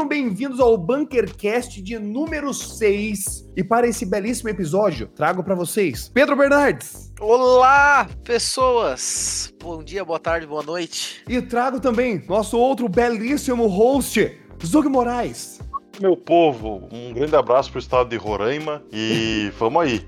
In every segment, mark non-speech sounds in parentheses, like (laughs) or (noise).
Sejam bem-vindos ao Bunkercast de número 6. E para esse belíssimo episódio, trago para vocês Pedro Bernardes. Olá, pessoas! Bom dia, boa tarde, boa noite. E trago também nosso outro belíssimo host, Zug Moraes. Meu povo, um grande abraço pro estado de Roraima e (laughs) vamos aí.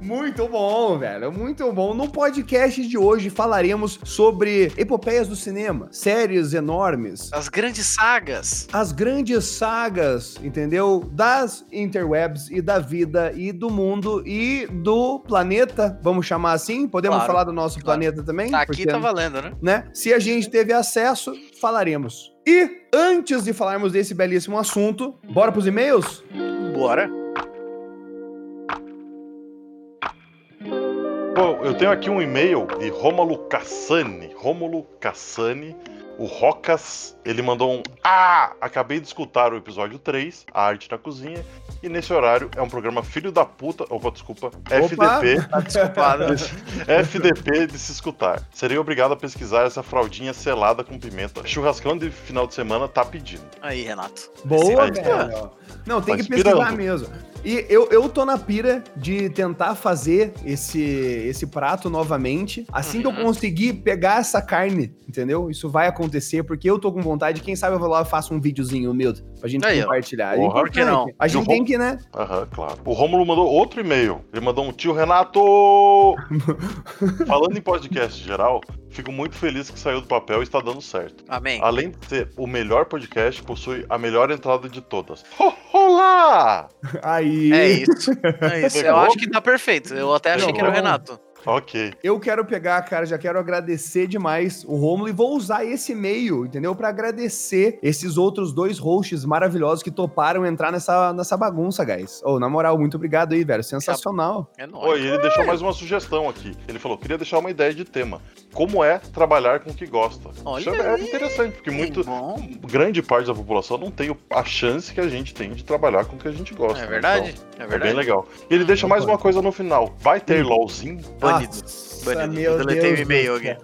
Muito bom, velho. Muito bom. No podcast de hoje falaremos sobre epopeias do cinema, séries enormes. As grandes sagas. As grandes sagas, entendeu? Das interwebs e da vida e do mundo e do planeta, vamos chamar assim? Podemos Claro, falar do nosso claro. planeta também? Tá aqui Porque, tá valendo, né? né? Se a gente teve acesso, falaremos. E antes de falarmos desse belíssimo assunto, bora pros e-mails? Bora. Bom, eu tenho aqui um e-mail de Rômulo Cassani. Rômulo Cassani. O Rocas, ele mandou um Ah! Acabei de escutar o episódio 3, A Arte na Cozinha, e nesse horário é um programa filho da puta. Opa, desculpa. FDP. (laughs) Tá desculpado. FDP de se escutar. Serei obrigado a pesquisar essa fraldinha selada com pimenta. Churrascão de final de semana tá pedindo. Aí, Renato. Boa, aí, velho. Não, tem que pesquisar mesmo. E eu, eu tô na pira de tentar fazer esse, esse prato novamente. Assim que eu Uhum. conseguir pegar essa carne, entendeu? Isso vai acontecer, porque eu tô com vontade. Quem sabe eu vou lá e faço um videozinho humilde pra gente Aí, compartilhar. Porra, por que não? A o gente tem que, né? Aham, claro. O Rômulo mandou outro e-mail. Ele mandou um tio Renato! (laughs) Falando em podcast geral, fico muito feliz que saiu do papel e está dando certo. Amém. Além de ser o melhor podcast, possui a melhor entrada de todas. Ho, Olá! (laughs) Aí. É isso. É isso. Eu acho que tá perfeito. Eu até achei que era o. Renato. Ok. Eu quero pegar, cara, já quero agradecer demais o Romulo e vou usar esse e-mail, entendeu? Pra agradecer esses outros dois hosts maravilhosos que toparam entrar nessa, nessa bagunça, guys. Ô, na moral, muito obrigado aí, velho. Sensacional. É Oi, nóis. ele deixou mais uma sugestão aqui. Ele falou: queria deixar uma ideia de tema. Como é trabalhar com o que gosta? Olha Isso é aí. interessante, porque Que muito. bom. Grande parte da população não tem a chance que a gente tem de trabalhar com o que a gente gosta. É né? verdade. Então, É é bem verdade. legal. E ele deixa mais uma coisa no final. Vai ter LOLzinho? Banido. Nossa, Banido. Deletei o e-mail aqui.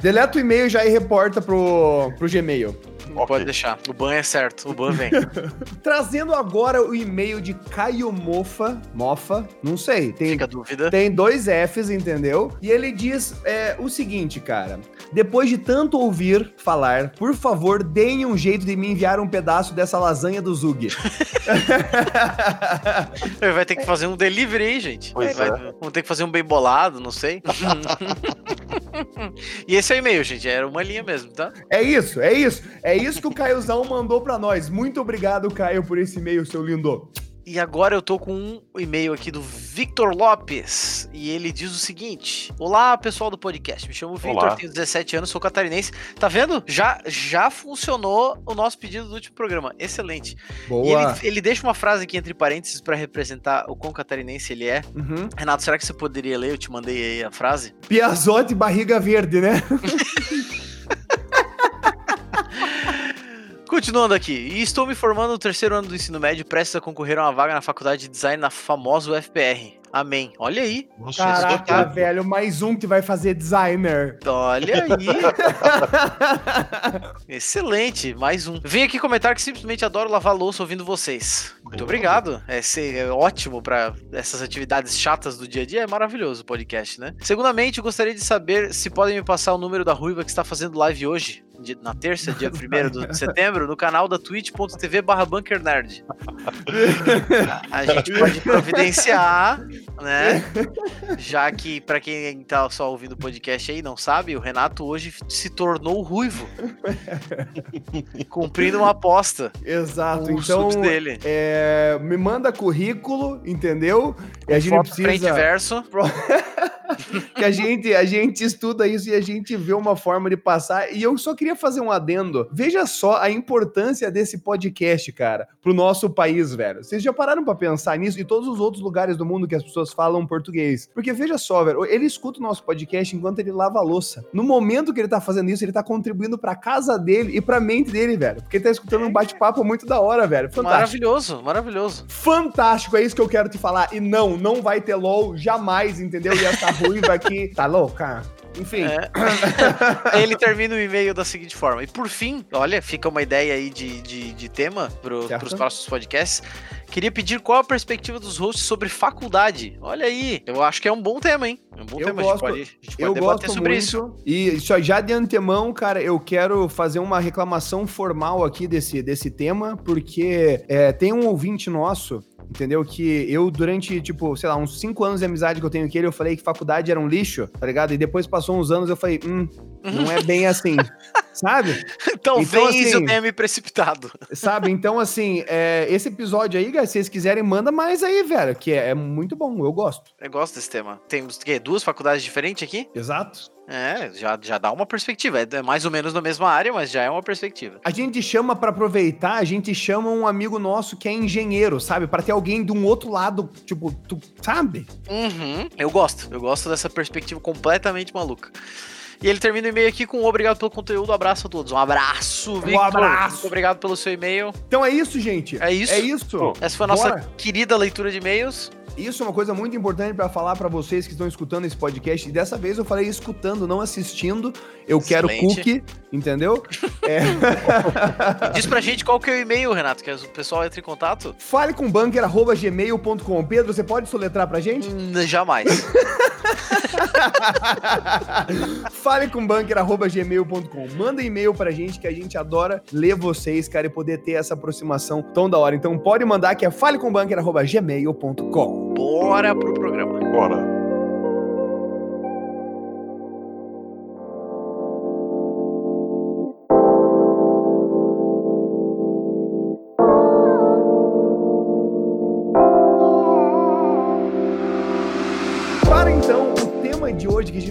Deleta o e-mail já e reporta pro, pro Gmail. Ok. Pode deixar. O ban é certo. O ban vem. (laughs) Trazendo agora o e-mail de Caio Mofa. Mofa? Não sei. Tem, Fica a dúvida. Tem dois Fs, entendeu? E ele diz é, o seguinte, cara. Depois de tanto ouvir falar, por favor, deem um jeito de me enviar um pedaço dessa lasanha do Zug. (laughs) Vai ter que fazer um delivery aí, gente. Pois Vai- é. Vamos ter que fazer um bem bolado, não sei. (laughs) e esse é o e-mail, gente. Era uma linha mesmo, tá? é isso, é isso. É isso que o Caiozão mandou pra nós. Muito obrigado, Caio, por esse e-mail, seu lindo. E agora eu tô com um e-mail aqui do Victor Lopes. E ele diz o seguinte: Olá, pessoal do podcast. Me chamo Victor, Olá. tenho 17 anos, sou catarinense. Tá vendo? Já, já funcionou o nosso pedido do último programa. Excelente. E Boa. ele, ele deixa uma frase aqui entre parênteses pra representar o quão catarinense ele é. Uhum. Renato, será que você poderia ler? Eu te mandei aí a frase. Piazote barriga verde, né? (laughs) Continuando aqui, e estou me formando no terceiro ano do ensino médio, prestes a concorrer a uma vaga na faculdade de design na famosa UFPR. Amém. Olha aí, Nossa, é Caraca, tudo. velho, mais um que vai fazer designer. olha (laughs) aí. Excelente, mais um. Vim aqui comentar que simplesmente adoro lavar louça ouvindo vocês. Muito obrigado. É, ser- é ótimo para essas atividades chatas do dia a dia. É maravilhoso o podcast, né? Segundamente, eu gostaria de saber se podem me passar o número da Ruiva que está fazendo live hoje, de- na terça, dia (laughs) 1 de setembro, no canal da twitch.tv barra bunkernerd. A gente pode providenciar, né? Já que, pra quem tá só ouvindo o podcast aí não sabe, o Renato hoje se tornou ruivo. (laughs) cumprindo uma aposta. Exato, então dele. é, me manda currículo, entendeu? E a gente Foto frente precisa verso. (laughs) que a gente, a gente estuda isso e a gente vê uma forma de passar. E eu só queria fazer um adendo. Veja só a importância desse podcast, cara, pro nosso país, velho. Vocês já pararam pra pensar nisso e todos os outros lugares do mundo que as pessoas falam português? Porque veja só, velho, ele escuta o nosso podcast enquanto ele lava a louça. No momento que ele tá fazendo isso, ele tá contribuindo pra casa dele e pra mente dele, velho. Porque ele tá escutando um bate-papo muito da hora, velho. Fantástico. Maravilhoso, maravilhoso. Fantástico, é isso que eu quero te falar. E não, não vai ter LOL jamais, entendeu? E essa (laughs) ruiva aqui tá louca. Enfim. É. (laughs) Ele termina o e-mail da seguinte forma. E por fim, olha, fica uma ideia aí de, de, de tema para os próximos podcasts. Queria pedir qual a perspectiva dos hosts sobre faculdade. Olha aí, eu acho que é um bom tema, hein? É um bom eu tema, gosto, a gente pode, a gente pode eu debater sobre muito, isso. E já de antemão, cara, eu quero fazer uma reclamação formal aqui desse, desse tema, porque é, tem um ouvinte nosso entendeu? Que eu, durante, tipo, sei lá, uns cinco anos de amizade que eu tenho com ele, eu falei que faculdade era um lixo, tá ligado? E depois passou uns anos, eu falei, hum, não é bem assim, (laughs) sabe? Talvez então, assim, eu tenha me precipitado. Sabe? Então, assim, é, esse episódio aí, guys, se vocês quiserem, manda mais aí, velho, que é, é muito bom, eu gosto. Eu gosto desse tema. Temos duas faculdades diferentes aqui? Exato. É, já, já dá uma perspectiva. É mais ou menos na mesma área, mas já é uma perspectiva. A gente chama para aproveitar, a gente chama um amigo nosso que é engenheiro, sabe? Para ter alguém de um outro lado, tipo, tu sabe? Uhum, eu gosto. Eu gosto dessa perspectiva completamente maluca. E ele termina o e-mail aqui com um obrigado pelo conteúdo, um abraço a todos. Um abraço, Victor. Um abraço. Muito obrigado pelo seu e-mail. Então é isso, gente. É isso. É isso. Essa foi a nossa Bora. querida leitura de e-mails. Isso é uma coisa muito importante para falar para vocês que estão escutando esse podcast. E dessa vez eu falei escutando, não assistindo. Eu Excelente. quero cookie, entendeu? (laughs) É... (laughs) Diz pra gente qual que é o e-mail, Renato, que o pessoal entre em contato. Fale com bunker@gmail.com. Pedro, você pode soletrar pra gente? Hum, jamais. (laughs) Fale com bunker@gmail.com. Manda e-mail pra gente que a gente adora ler vocês, cara, e poder ter essa aproximação tão da hora. Então pode mandar que é falecombunker@gmail.com. Bora pro programa. Bora.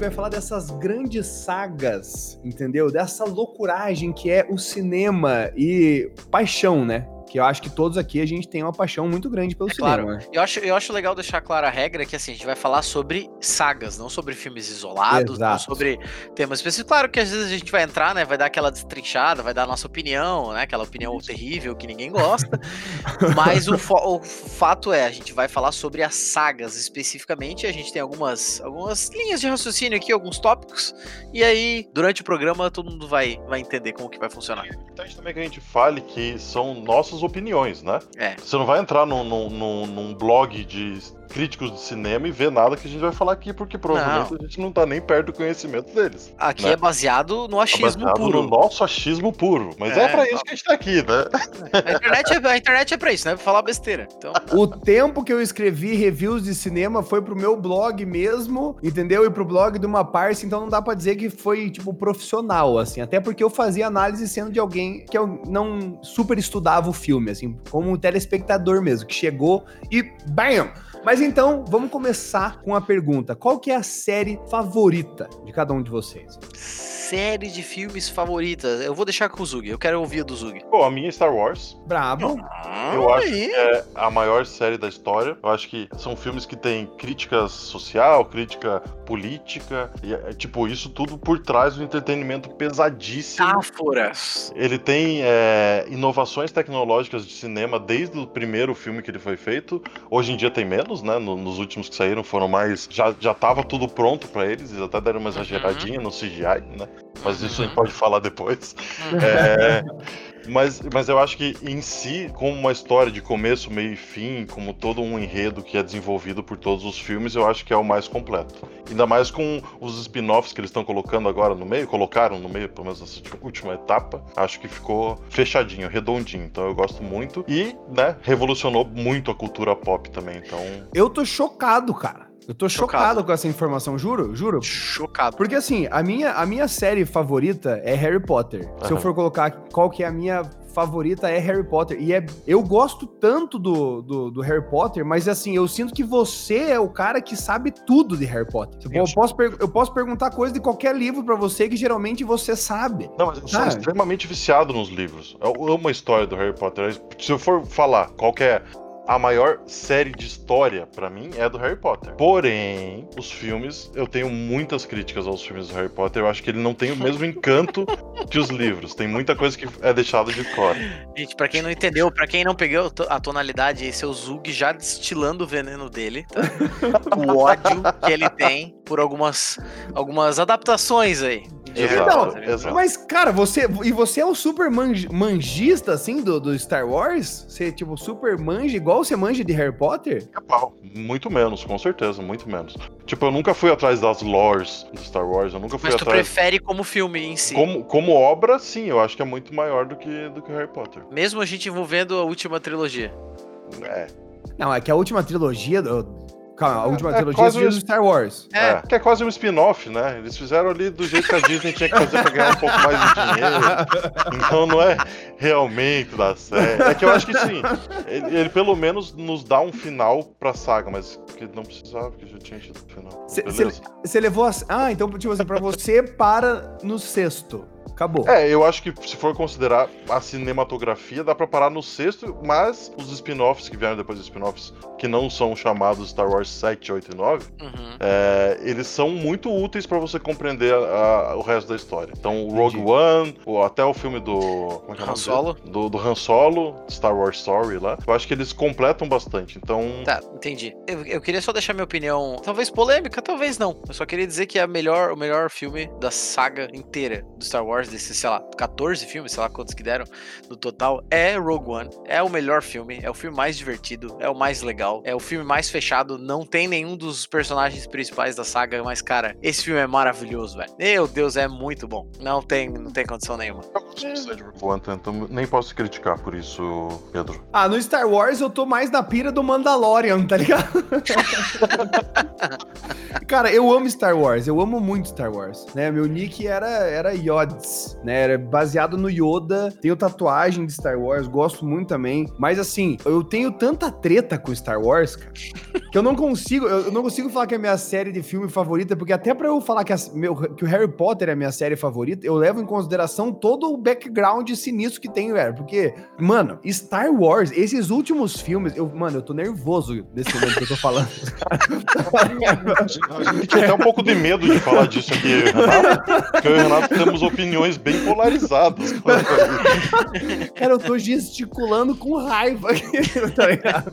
Vai falar dessas grandes sagas, entendeu? Dessa loucuragem que é o cinema e paixão, né? Que eu acho que todos aqui a gente tem uma paixão muito grande pelo é cinema. Claro. Eu acho, eu acho legal deixar clara a regra que assim, a gente vai falar sobre sagas, não sobre filmes isolados, Exato. não sobre temas específicos. Claro que às vezes a gente vai entrar, né? Vai dar aquela destrinchada, vai dar a nossa opinião, né? Aquela opinião terrível que ninguém gosta. (laughs) Mas o, o, fato é, a gente vai falar sobre as sagas especificamente. A gente tem algumas, algumas linhas de raciocínio aqui, alguns tópicos. E aí, durante o programa, todo mundo vai, vai entender como que vai funcionar. Importante também que a gente fale que são nossos opiniões, né? É. Você não vai entrar num, num, num blog de críticos de cinema e ver nada que a gente vai falar aqui, porque provavelmente não. a gente não tá nem perto do conhecimento deles. Aqui né? é baseado no achismo é baseado puro. no nosso achismo puro. Mas é, é pra isso que a gente tá aqui, né? A internet é, a internet é pra isso, né? Pra falar besteira. Então... O tempo que eu escrevi reviews de cinema foi pro meu blog mesmo, entendeu? E pro blog de uma parça, então não dá pra dizer que foi, tipo, profissional, assim. Até porque eu fazia análise sendo de alguém que eu não super estudava o filme, assim, como um telespectador mesmo, que chegou e BAM! Mas então, vamos começar com a pergunta: qual que é a série favorita de cada um de vocês? série de filmes favoritas. Eu vou deixar com o Zug, eu quero ouvir a do Zug. Pô, a minha é Star Wars. Brabo. Ah, eu acho que é a maior série da história. Eu acho que são filmes que têm crítica social, crítica política, e, é, tipo, isso tudo por trás do entretenimento pesadíssimo. Metáforas. Ele tem é, inovações tecnológicas de cinema desde o primeiro filme que ele foi feito. Hoje em dia tem menos, né? No, nos últimos que saíram foram mais. Já, já tava tudo pronto para eles, eles até deram uma exageradinha uhum. no CGI, né? mas isso a gente pode falar depois. É, mas, mas eu acho que em si, como uma história de começo, meio e fim, como todo um enredo que é desenvolvido por todos os filmes, eu acho que é o mais completo. Ainda mais com os spin-offs que eles estão colocando agora no meio, colocaram no meio, pelo menos nessa última etapa, acho que ficou fechadinho, redondinho. Então eu gosto muito. E, né, revolucionou muito a cultura pop também. Então. Eu tô chocado, cara. Eu tô chocado. chocado. com essa informação, juro, juro. Chocado. Porque assim, a minha, a minha série favorita é Harry Potter. Uhum. Se eu for colocar qual que é a minha favorita é Harry Potter. E é, eu gosto tanto do, do, do, Harry Potter, mas assim, eu sinto que você é o cara que sabe tudo de Harry Potter. Eu posso, eu posso perguntar coisa de qualquer livro para você que geralmente você sabe. Não, mas eu sou extremamente viciado nos livros. Eu amo a história do Harry Potter. Se eu for falar qual é a maior série de história pra mim é do Harry Potter. Porém, os filmes, eu tenho muitas críticas aos filmes do Harry Potter. Eu acho que ele não tem o mesmo encanto (laughs) que os livros. Tem muita coisa que é deixada de fora. Gente, pra quem não entendeu, pra quem não pegou a tonalidade, esse é o Zug já destilando o veneno dele, tá? (laughs) o ódio que ele tem por algumas, algumas adaptações aí. de Exato, Não. Mas, cara, você. E você é o super manj- manjista, assim, do, do Star Wars? Você, tipo, super manja, igual você manja de Harry Potter? É pau. Muito menos, com certeza, muito menos. Tipo, eu nunca fui atrás das lores do Star Wars, eu nunca fui Mas tu atrás. prefere como filme em si. Como, como obra, sim, eu acho que é muito maior do que, do que Harry Potter. Mesmo a gente envolvendo a última trilogia. É, Não, é que a última trilogia. Do... Calma, a última é trilogia é um do Star Wars. É. é. Que é quase um spin-off, né? Eles fizeram ali do jeito que a Disney tinha que fazer pra ganhar um pouco mais de dinheiro. Então não é realmente da série. É que eu acho que sim. Ele, ele pelo menos nos dá um final pra saga, mas que não precisava, porque já tinha tido o final. Você levou a. Ah, então, tipo assim, pra você para no sexto. Acabou. É, eu acho que se for considerar a cinematografia, dá pra parar no sexto, mas os spin-offs que vieram depois dos spin-offs, que não são chamados Star Wars 7, 8 e 9, Uhum. é, eles são muito úteis pra você compreender a- a- o resto da história. Então, o Rogue. One, ou até o filme do. Como é que é Han Solo. Do, do Han Solo, Star Wars Story lá. Eu acho que eles completam bastante. Então. Tá, entendi. Eu, eu queria só deixar minha opinião, talvez polêmica, talvez não. Eu só queria dizer que é a melhor, o melhor filme da saga inteira do Star Wars, desses, sei lá, 14 filmes, sei lá quantos que deram no total, é Rogue One. É o melhor filme, é o filme mais divertido, é o mais legal, é o filme mais fechado. Não tem nenhum dos personagens principais da saga, mas, cara, esse filme é maravilhoso, velho. Meu Deus, é muito bom. Não tem, não tem condição nenhuma. Eu gosto bastante de Rogue One, então nem posso criticar por isso, Pedro. Ah, no Star Wars eu tô mais na pira do Mandalorian, tá ligado? (laughs) Cara, eu amo Star Wars, eu amo muito Star Wars, né? Meu nick era, era Yods, né? Era baseado no Yoda, tenho tatuagem de Star Wars, gosto muito também, mas assim, eu tenho tanta treta com Star Wars, cara, (laughs) que eu não consigo, eu não consigo falar que é a minha série de filme favorita, porque até pra eu falar que, a- meu- que o Harry Potter é a minha série favorita, eu levo em consideração todo o background sinistro que tem, velho, porque Mano, Star Wars, esses últimos filmes, eu, mano, eu tô nervoso nesse momento que eu tô falando. (laughs) A até um pouco de medo de falar disso aqui, Renato, porque eu e o Renato temos opiniões bem polarizadas. (laughs) Cara, eu tô gesticulando com raiva aqui, (laughs) tá ligado?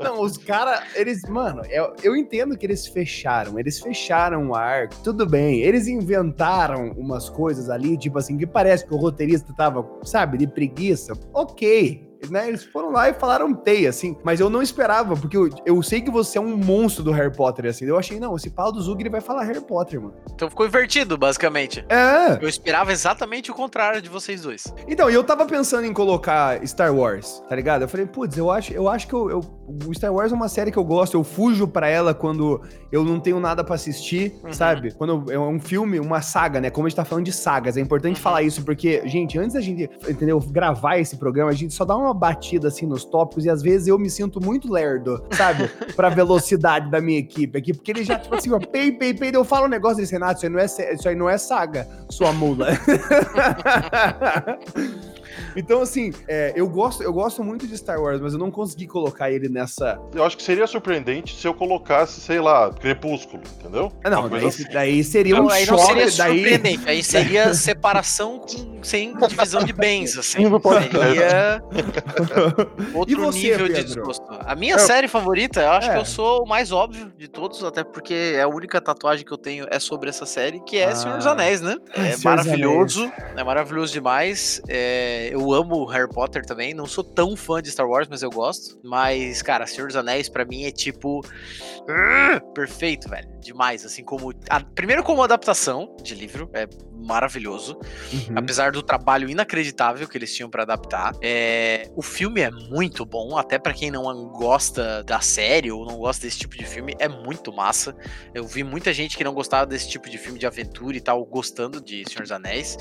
Não, os caras, eles, mano, eu, eu entendo que eles fecharam, eles fecharam o arco, tudo bem, eles inventaram umas coisas ali, tipo assim, que parece que o roteirista tava, sabe, de preguiça, ok. Né, eles foram lá e falaram tei, assim, mas eu não esperava, porque eu, eu sei que você é um monstro do Harry Potter, assim. Eu achei, não, esse pau do Zug ele vai falar Harry Potter, mano. Então ficou invertido, basicamente. É, Eu esperava exatamente o contrário de vocês dois. Então, e eu tava pensando em colocar Star Wars, tá ligado? Eu falei, putz, eu acho, eu acho que eu, eu- o Star Wars é uma série que eu gosto, eu fujo pra ela quando eu não tenho nada pra assistir, Uhum. sabe? Quando eu- é um filme, uma saga, né? Como a gente tá falando de sagas, é importante Uhum. falar isso, porque, gente, antes da gente, entendeu, gravar esse programa, a gente só dá uma batida assim nos tópicos e às vezes eu me sinto muito lerdo, sabe? pra (laughs) velocidade da minha equipe aqui, porque ele já, tipo assim, ó, pei, pei, pei, eu falo um negócio desse, Renato, isso aí não é, isso aí não é saga, sua mula. (laughs) Então, assim, é, eu, gosto, eu gosto muito de Star Wars, mas eu não consegui colocar ele nessa. Eu acho que seria surpreendente se eu colocasse, sei lá, Crepúsculo, entendeu? Ah, não, daí, assim. daí seria Não, um aí não choque. seria daí... surpreendente, aí (laughs) seria separação com, sem divisão de bens, assim. Seria (laughs) outro E você, nível de Pedro? desgosto. A minha É. série favorita, eu acho É. que eu sou o mais óbvio de todos, até porque é a única tatuagem que eu tenho é sobre essa série, que é Ah. Senhor dos Anéis, né? É Senhor maravilhoso, é maravilhoso demais. É, eu amo Harry Potter também, não sou tão fã de Star Wars, mas eu gosto. Mas, cara, Senhor dos Anéis pra mim é tipo ah, perfeito, velho, demais. Assim como a- primeiro como adaptação de livro é maravilhoso. Uhum. Apesar do trabalho inacreditável que eles tinham pra adaptar. É, o filme é muito bom, até pra quem não gosta da série ou não gosta desse tipo de filme, é muito massa. Eu vi muita gente que não gostava desse tipo de filme de aventura e tal, gostando de Senhor dos Anéis.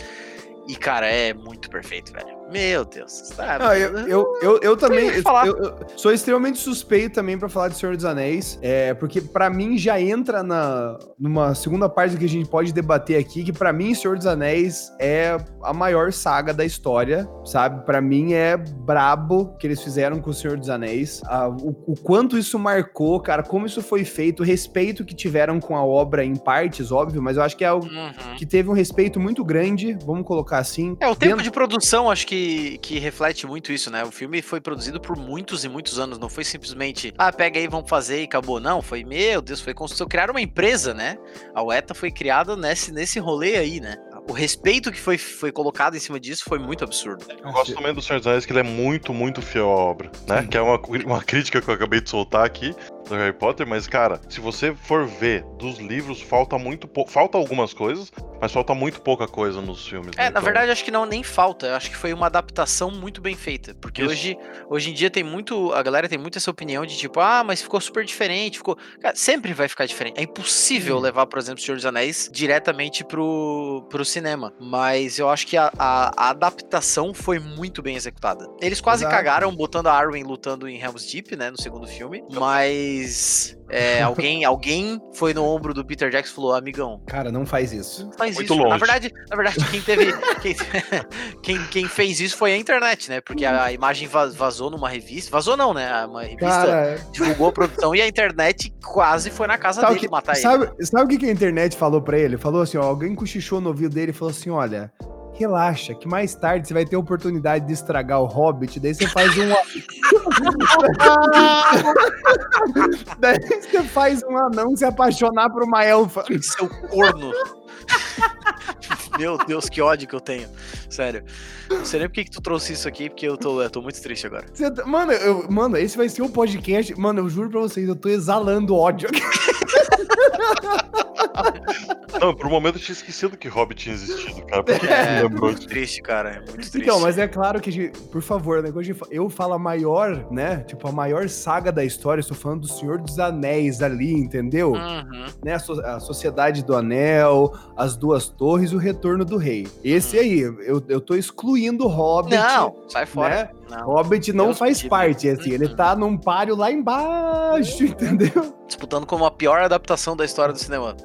E, cara, é muito perfeito, velho. Meu Deus. Tá, Não, eu, eu, eu, eu também eu- eu sou extremamente suspeito também pra falar de Senhor dos Anéis, é, porque pra mim já entra na numa segunda parte que a gente pode debater aqui, que pra mim Senhor dos Anéis é a maior saga da história, sabe? Pra mim é brabo que eles fizeram com o Senhor dos Anéis, a- o, o quanto isso marcou, cara, como isso foi feito, o respeito que tiveram com a obra em partes, óbvio, mas eu acho que é algo Uhum. que teve um respeito muito grande, vamos colocar assim. É, o tempo dentro- de produção acho que, que reflete muito isso, né? O filme foi produzido por muitos e muitos anos, não foi simplesmente, ah, pega aí, vamos fazer e acabou. Não, foi, meu Deus, foi construção, criaram uma empresa, né? A UETA foi criada nesse, nesse rolê aí, né? O respeito que foi, foi colocado em cima disso foi muito absurdo. Eu gosto também do Senhor dos Anéis que ele é muito, muito fiel à obra, né? Sim. Que é uma, uma crítica que eu acabei de soltar aqui do Harry Potter, mas cara, se você for ver dos livros, falta muito pouco, falta algumas coisas, mas falta muito pouca coisa nos filmes. É, né? na Então, verdade, acho que não nem falta. Eu acho que foi uma adaptação muito bem feita. Porque Isso. hoje, hoje em dia tem muito. A galera tem muito essa opinião de tipo, ah, mas ficou super diferente. Ficou. Cara, sempre vai ficar diferente. É impossível Sim. levar, por exemplo, o Senhor dos Anéis diretamente pro, pro cinema. Mas eu acho que a, a- a adaptação foi muito bem executada. Eles quase Exato. cagaram botando a Arwen lutando em Helm's Deep, né? No segundo filme. Mas. É, (laughs) alguém, alguém foi no ombro do Peter Jackson e falou, amigão, Cara, não faz isso. não faz Muito isso. Na longe. verdade, na verdade, quem teve. (laughs) quem, quem, quem fez isso foi a internet, né? Porque a imagem va- vazou numa revista. Vazou não, né? Uma revista Cara, divulgou a produção e a internet quase foi na casa sabe, dele que, matar sabe, sabe o que que a internet falou pra ele? Falou assim, ó, alguém cochichou no ouvido dele e falou assim, olha, relaxa, que mais tarde você vai ter a oportunidade de estragar o Hobbit, daí você faz um... (laughs) daí você faz um anão se apaixonar por uma elfa. Seu corno. Meu Deus, que ódio que eu tenho. Sério. Não sei nem por que tu trouxe isso aqui, porque eu tô, eu tô muito triste agora. Tá- mano, eu- mano, esse vai ser um podcast... Mano, eu juro pra vocês, eu tô exalando ódio. (laughs) Não, por um momento eu tinha esquecido que Hobbit tinha existido, cara. É, lembrou muito triste, cara. É muito triste. Então, mas é claro que, a gente- por favor, né? Quando eu falo a maior, né? Tipo, a maior saga da história, estou falando do Senhor dos Anéis ali, entendeu? Uhum. Né? A, so- a Sociedade do Anel, As Duas Torres e o Retorno do Rei. Esse aí, eu, eu tô excluindo o Hobbit. Não, sai fora. Né? Não. Hobbit não Deus faz parte, assim, ele Uhum. tá num páreo lá embaixo, entendeu? Disputando como a pior adaptação da história do cinema.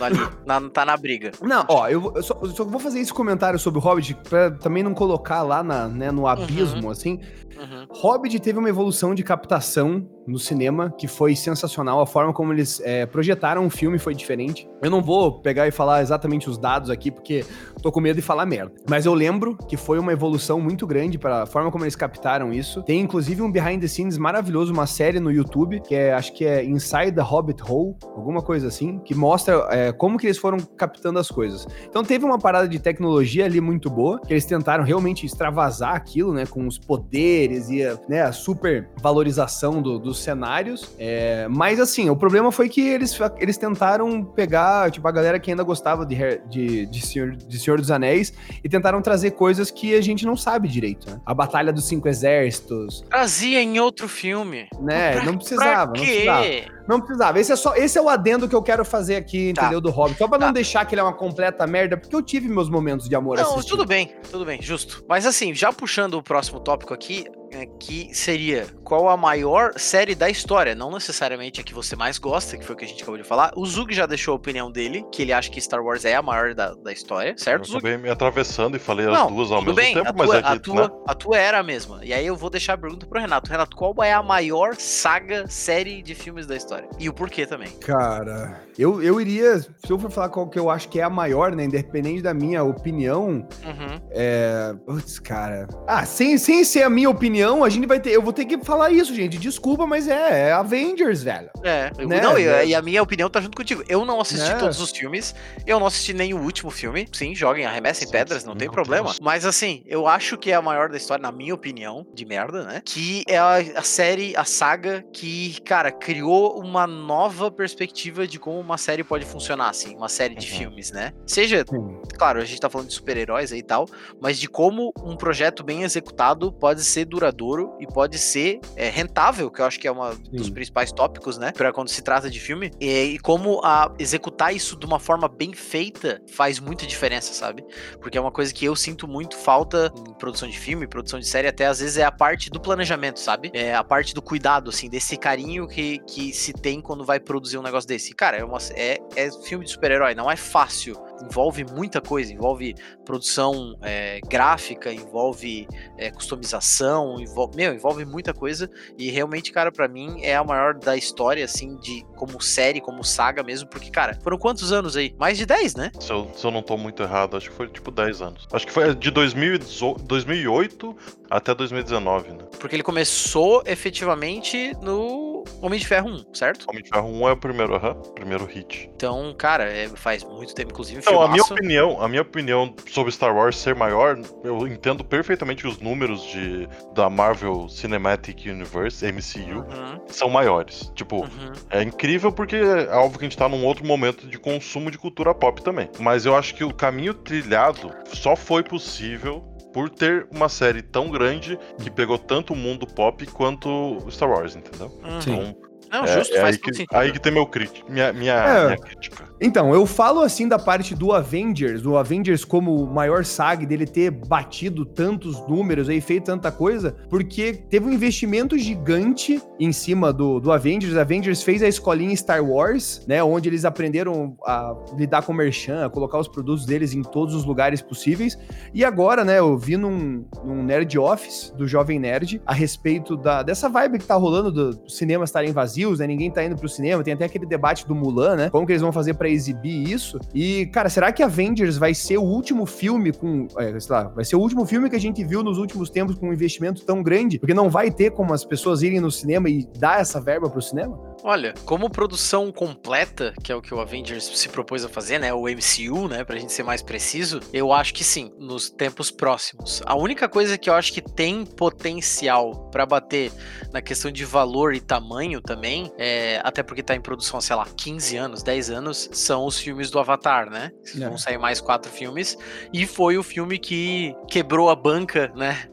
Ali, na- tá na briga. Não, ó, eu, eu só, eu só vou fazer esse comentário sobre o Hobbit pra também não colocar lá na, né, no abismo, assim. Uhum. Hobbit teve uma evolução de captação no cinema que foi sensacional. A forma como eles é, projetaram o filme foi diferente. Eu não vou pegar e falar exatamente os dados aqui, porque tô com medo de falar merda. Mas eu lembro que foi uma evolução muito grande para a forma como eles captaram isso. Tem inclusive um behind the scenes maravilhoso, uma série no YouTube, que é, acho que é Inside the Hobbit Hole, alguma coisa assim, que mostra é, como que eles foram captando as coisas. Então teve uma parada de tecnologia ali muito boa, que eles tentaram realmente extravasar aquilo, né, com os poderes e a, né, a super valorização do- dos cenários. É, mas assim, o problema foi que eles, eles tentaram pegar, tipo, a galera que ainda gostava de, de, de, Senhor, de Senhor dos Anéis e tentaram trazer coisas que a gente não sabe direito, né? A Batalha dos Cinco Exércitos, Trazia em outro filme. né? Pra- não precisava, pra não precisava. Não precisava. Esse é só, esse é o adendo que eu quero fazer aqui, Tá. entendeu? Do Hobbit. Só pra não Tá. deixar que ele é uma completa merda, porque eu tive meus momentos de amor Não, assistindo. tudo bem, tudo bem, justo. Mas assim, já puxando o próximo tópico aqui, que seria qual a maior série da história? Não necessariamente a que você mais gosta, que foi o que a gente acabou de falar. O Zug já deixou a opinião dele, que ele acha que Star Wars é a maior da, da história, Eu certo, Zug? acabei me atravessando e falei Não, as duas ao Tudo mesmo bem, tempo, a, mas tua, é a, que, tua, né? a tua era a mesma. E aí eu vou deixar a pergunta pro Renato. Renato, qual é a maior saga, série de filmes da história? E o porquê também? Cara, eu, eu iria. Se eu for falar qual que eu acho que é a maior, né? Independente da minha opinião, Uhum. é. Putz, cara. Ah, sem, sem ser a minha opinião, a gente vai ter. Eu vou ter que falar isso, gente. Desculpa, mas é, é Avengers, velho. É, eu- Né, não, e, né? e a minha opinião tá junto contigo. Eu não assisti Né? todos os filmes, eu não assisti nem o último filme. Sim, joguem, arremessem Sim, pedras, não tem problema. Deus. Mas assim, eu acho que é a maior da história, na minha opinião, de merda, né? Que é a, a série, a saga que, cara, criou uma nova perspectiva de como uma série pode funcionar, assim, uma série de Uhum. filmes, né? Seja claro, a gente tá falando de super-heróis aí e tal, mas de como um projeto bem executado pode ser duradouro e pode ser é, rentável, que eu acho que é um dos principais tópicos, né? Pra quando se trata de filme. E, e como a, executar isso de uma forma bem feita faz muita diferença, sabe? Porque é uma coisa que eu sinto muito falta em produção de filme, produção de série, até às vezes é a parte do planejamento, sabe? É a parte do cuidado, assim, desse carinho que, que se tem quando vai produzir um negócio desse. E, cara, é, uma, é, é filme de super-herói, não é fácil. Envolve muita coisa, envolve produção é, gráfica, envolve é, customização, envolve, meu, envolve muita coisa. E realmente, cara, pra mim é a maior da história, assim, de como série, como saga mesmo, porque, cara, foram quantos anos aí? Mais de 10, né? Se eu, se eu não tô muito errado, acho que foi tipo 10 anos. Acho que foi de 2018 2008 até 2019, né? Porque ele começou efetivamente no Homem de Ferro 1, certo? Homem de Ferro 1 é o primeiro, aham, primeiro hit. Então, cara, é, faz muito tempo, inclusive, Então, a minha filmaço. opinião, a minha opinião sobre Star Wars ser maior, eu entendo perfeitamente os números de da Marvel Cinematic Universe, MCU, Uhum, são maiores. Tipo, uhum. é incrível porque é óbvio que a gente tá num outro momento de consumo de cultura pop também. Mas eu acho que o caminho trilhado só foi possível por ter uma série tão grande que pegou tanto o mundo pop quanto Star Wars, entendeu? Uhum. Sim. Não, é, justo, é faz aí, que, sentido. aí que tem meu crítico, minha, minha, É. minha crítica. Então, eu falo assim da parte do Avengers, do Avengers como o maior SAG dele ter batido tantos números aí, feito tanta coisa, porque teve um investimento gigante em cima do, do Avengers. Avengers fez a escolinha Star Wars, né, onde eles aprenderam a lidar com o merchan, a colocar os produtos deles em todos os lugares possíveis. E agora, né, eu vi num, num Nerd Office do Jovem Nerd a respeito da, dessa vibe que tá rolando do- dos cinemas estarem vazios, né, ninguém tá indo pro cinema, tem até aquele debate do Mulan, né, como que eles vão fazer pra exibir isso. E, cara, será que Avengers vai ser o último filme com, é, sei lá, vai ser o último filme que a gente viu nos últimos tempos com um investimento tão grande? Porque não vai ter como as pessoas irem no cinema e dar essa verba pro cinema? Olha, como produção completa, que é o que o Avengers se propôs a fazer, né? O MCU, né? Pra gente ser mais preciso, eu acho que sim, nos tempos próximos. A única coisa que eu acho que tem potencial pra bater na questão de valor e tamanho também, é, até porque tá em produção, sei lá, 15 anos, 10 anos, são os filmes do Avatar, né? É. Vão sair mais quatro filmes. E foi o filme que quebrou a banca, né?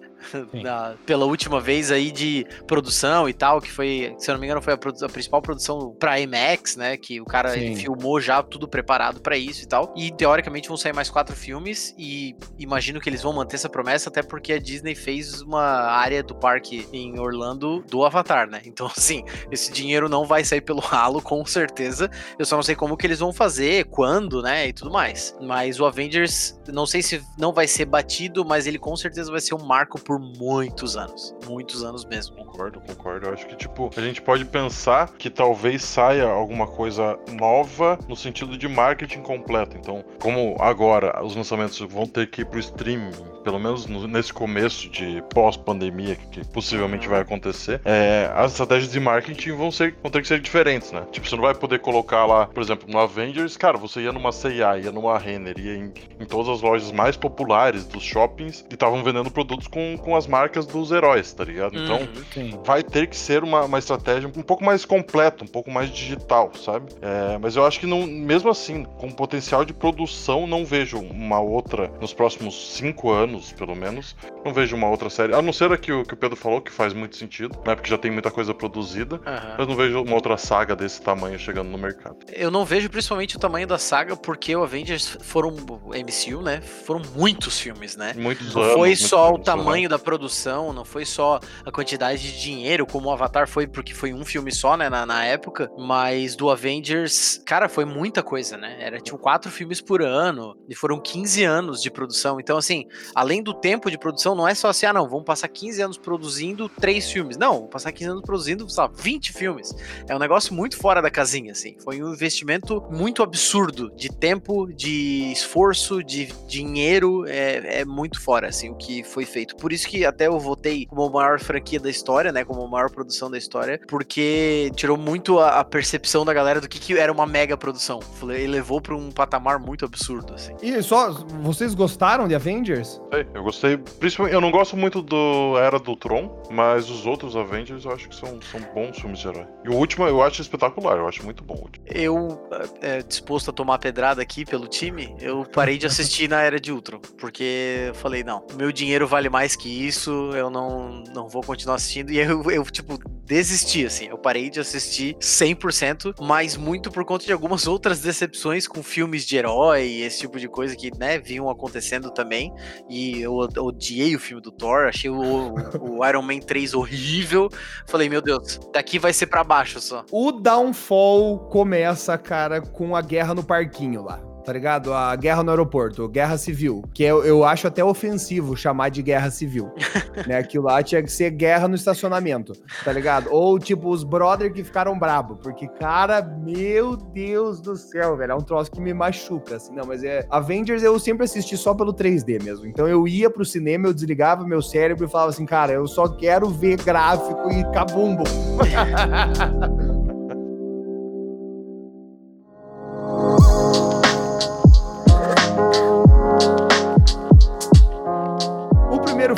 Da- pela última vez aí de produção e tal, que foi, se eu não me engano, foi a, a principal produção pra IMAX, né? Que o cara filmou já tudo preparado pra isso e tal. E teoricamente vão sair mais quatro filmes e imagino que eles vão manter essa promessa, até porque a Disney fez uma área do parque em Orlando do Avatar, né? Então, (laughs) assim, esse dinheiro não vai sair pelo ralo, com certeza. Eu só não sei como que eles vão fazer, quando, né? E tudo mais. Mas o Avengers, não sei se não vai ser batido, mas ele com certeza vai ser um marco por muitos anos. Muitos anos mesmo. Concordo, concordo. Eu acho que, tipo, a gente pode pensar que talvez saia alguma coisa nova no sentido de marketing completo. Então, como agora os lançamentos vão ter que ir pro streaming, pelo menos no- nesse começo de pós-pandemia, que possivelmente vai acontecer, é, as estratégias de marketing vão, ser, vão ter que ser diferentes, né? Tipo, você não vai poder colocar lá, por exemplo, no Avengers, cara, você ia numa C&A, ia numa Renner, ia em, em todas as lojas mais populares dos shoppings que estavam vendendo produtos com, com as marcas dos heróis, tá ligado? Então, Uhum. Sim. vai ter que ser uma, uma estratégia um pouco mais completa, um pouco mais digital, sabe? É, mas eu acho que não, mesmo assim, com potencial de produção, não vejo uma outra nos próximos cinco anos, pelo menos. Não vejo uma outra série. A não ser a que o, que o Pedro falou, que faz muito sentido, né? Porque já tem muita coisa produzida. Aham. Mas não vejo uma outra saga desse tamanho chegando no mercado. Eu não vejo principalmente o tamanho da saga, porque o Avengers foram, MCU, né? Foram muitos filmes, né? Muitos Não anos. foi muitos só o anos, tamanho da produção, não foi só a quantidade de dinheiro, como o Avatar foi, porque foi um filme só, né, na, na época, mas do Avengers, cara, foi muita coisa, né? Era, tinham quatro filmes por ano, e foram 15 anos de produção. Então, assim, além do tempo de produção, não é só assim, ah, não, vamos passar 15 anos produzindo três filmes. Não, vamos passar 15 anos produzindo, sei lá, 20 filmes. É um negócio muito fora da casinha, assim. Foi um investimento muito absurdo de tempo, de esforço, de dinheiro. É, é muito fora, assim, o que foi feito. Por isso que até eu votei como a maior franquia da história, né? Como a maior produção da história, porque tirou muito a, a percepção da galera do que, que era uma mega produção. Falei, E levou pra um patamar muito absurdo, assim. E só, vocês gostaram de Avengers? Sei, eu gostei. Principalmente, eu não gosto muito do Era do Tron, mas os outros Avengers eu acho que são, são bons filmes de herói. E o último eu acho espetacular, eu acho muito bom. Eu, é, disposto a tomar pedrada aqui pelo time, eu parei de assistir na Era de Ultron, porque eu falei, não, meu dinheiro vale mais que que isso eu não, não vou continuar assistindo. E eu, eu, tipo, desisti, assim. Eu parei de assistir 100%, mas muito por conta de algumas outras decepções com filmes de herói, esse tipo de coisa que, né, vinham acontecendo também. E eu odiei o filme do Thor, achei o, o Iron Man 3 horrível. Falei, meu Deus, daqui vai ser para baixo só. O Downfall começa, cara, com a guerra no parquinho lá tá ligado? A guerra no aeroporto, guerra civil, que eu, eu acho até ofensivo chamar de guerra civil, (laughs) né? Aquilo lá tinha que ser guerra no estacionamento, tá ligado? Ou, tipo, os brother que ficaram brabo, porque, cara, meu Deus do céu, velho, é um troço que me machuca, assim, não, mas é... Avengers eu sempre assisti só pelo 3D mesmo, então eu ia pro cinema, eu desligava meu cérebro e falava assim, cara, eu só quero ver gráfico e cabumbo. (laughs)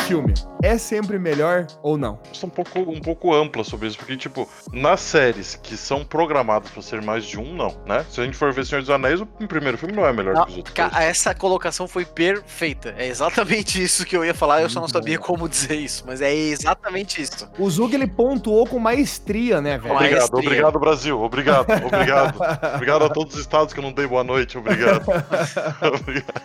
filme é sempre melhor ou não? Estou um pouco, um pouco ampla sobre isso, porque, tipo, nas séries que são programadas para ser mais de um, não, né? Se a gente for ver Senhor dos Anéis, o primeiro filme não é melhor não, que os outros. Cara, essa colocação foi perfeita. É exatamente (laughs) isso que eu ia falar, eu só não sabia como dizer isso, mas é exatamente isso. O Zug, ele pontuou com maestria, né, velho? Obrigado, maestria. obrigado, Brasil. Obrigado, (laughs) obrigado. obrigado a todos os estados que eu não dei boa noite, obrigado. (laughs) obrigado.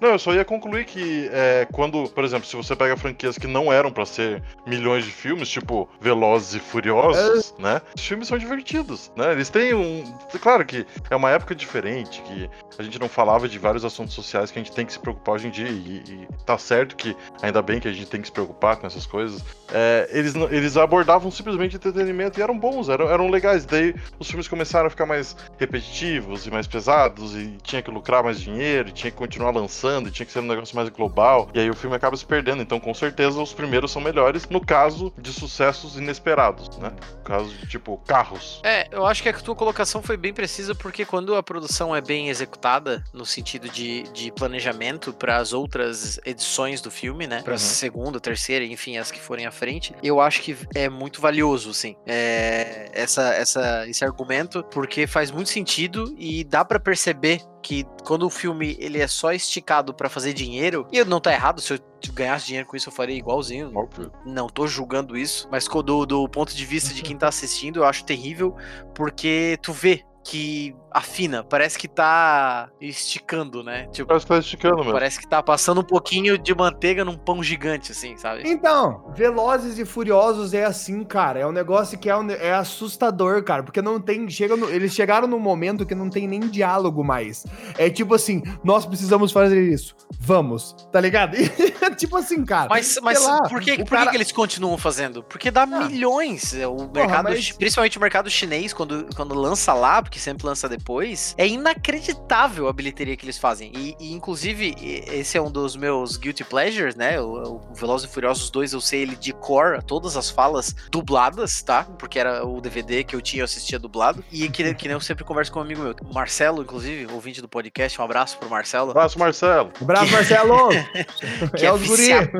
Não, eu só ia concluir que é, quando, por exemplo, se você pega franquias que não eram para ser milhões de filmes, tipo Velozes e Furiosos, é. né? Os filmes são divertidos, né? Eles têm um. Claro que é uma época diferente, que a gente não falava de vários assuntos sociais que a gente tem que se preocupar hoje em dia. E, e tá certo que, ainda bem que a gente tem que se preocupar com essas coisas. É, eles, eles abordavam simplesmente entretenimento e eram bons, eram, eram legais. Daí os filmes começaram a ficar mais repetitivos e mais pesados, e tinha que lucrar mais dinheiro, e tinha que continuar lançando, e tinha que ser um negócio mais global. E aí o filme acaba se perdendo. Então, com certeza, os primeiros são melhores no caso de sucessos inesperados, né? No caso de, tipo, carros. É, eu acho que a tua colocação foi bem precisa, porque quando a produção é bem executada, no sentido de, de planejamento para as outras edições do filme, né? Pra uhum. segunda, terceira, enfim, as que forem à frente, eu acho que é muito valioso, sim. É, essa, essa, esse argumento, porque faz muito sentido e dá para perceber que quando o filme ele é só esticado para fazer dinheiro, e não tá errado, se eu ganhasse dinheiro com isso eu faria igualzinho. Óbvio. Não tô julgando isso, mas do, do ponto de vista de quem tá assistindo, eu acho terrível, porque tu vê que afina, parece que tá esticando, né? Tipo, parece que tá esticando mesmo. Parece que tá passando um pouquinho de manteiga num pão gigante, assim, sabe? Então, Velozes e Furiosos é assim, cara. É um negócio que é, um, é assustador, cara, porque não tem. Chega no, eles chegaram num momento que não tem nem diálogo mais. É tipo assim, nós precisamos fazer isso. Vamos, tá ligado? (laughs) tipo assim, cara. Mas, mas lá, por, que, por cara... que eles continuam fazendo? Porque dá ah. milhões. É, o mercado, Porra, mas... principalmente o mercado chinês, quando, quando lança lá, porque sempre lança depois, é inacreditável a bilheteria que eles fazem. E, e inclusive, esse é um dos meus guilty pleasures, né? O, o Velozes e Furiosos 2, eu sei ele de cor, todas as falas dubladas, tá? Porque era o DVD que eu tinha, eu assistia dublado. E que, que nem eu sempre converso com um amigo meu, Marcelo, inclusive, ouvinte do podcast, um abraço pro Marcelo. Um abraço, Marcelo. Um abraço, Marcelo! (laughs) que, é, é viciado,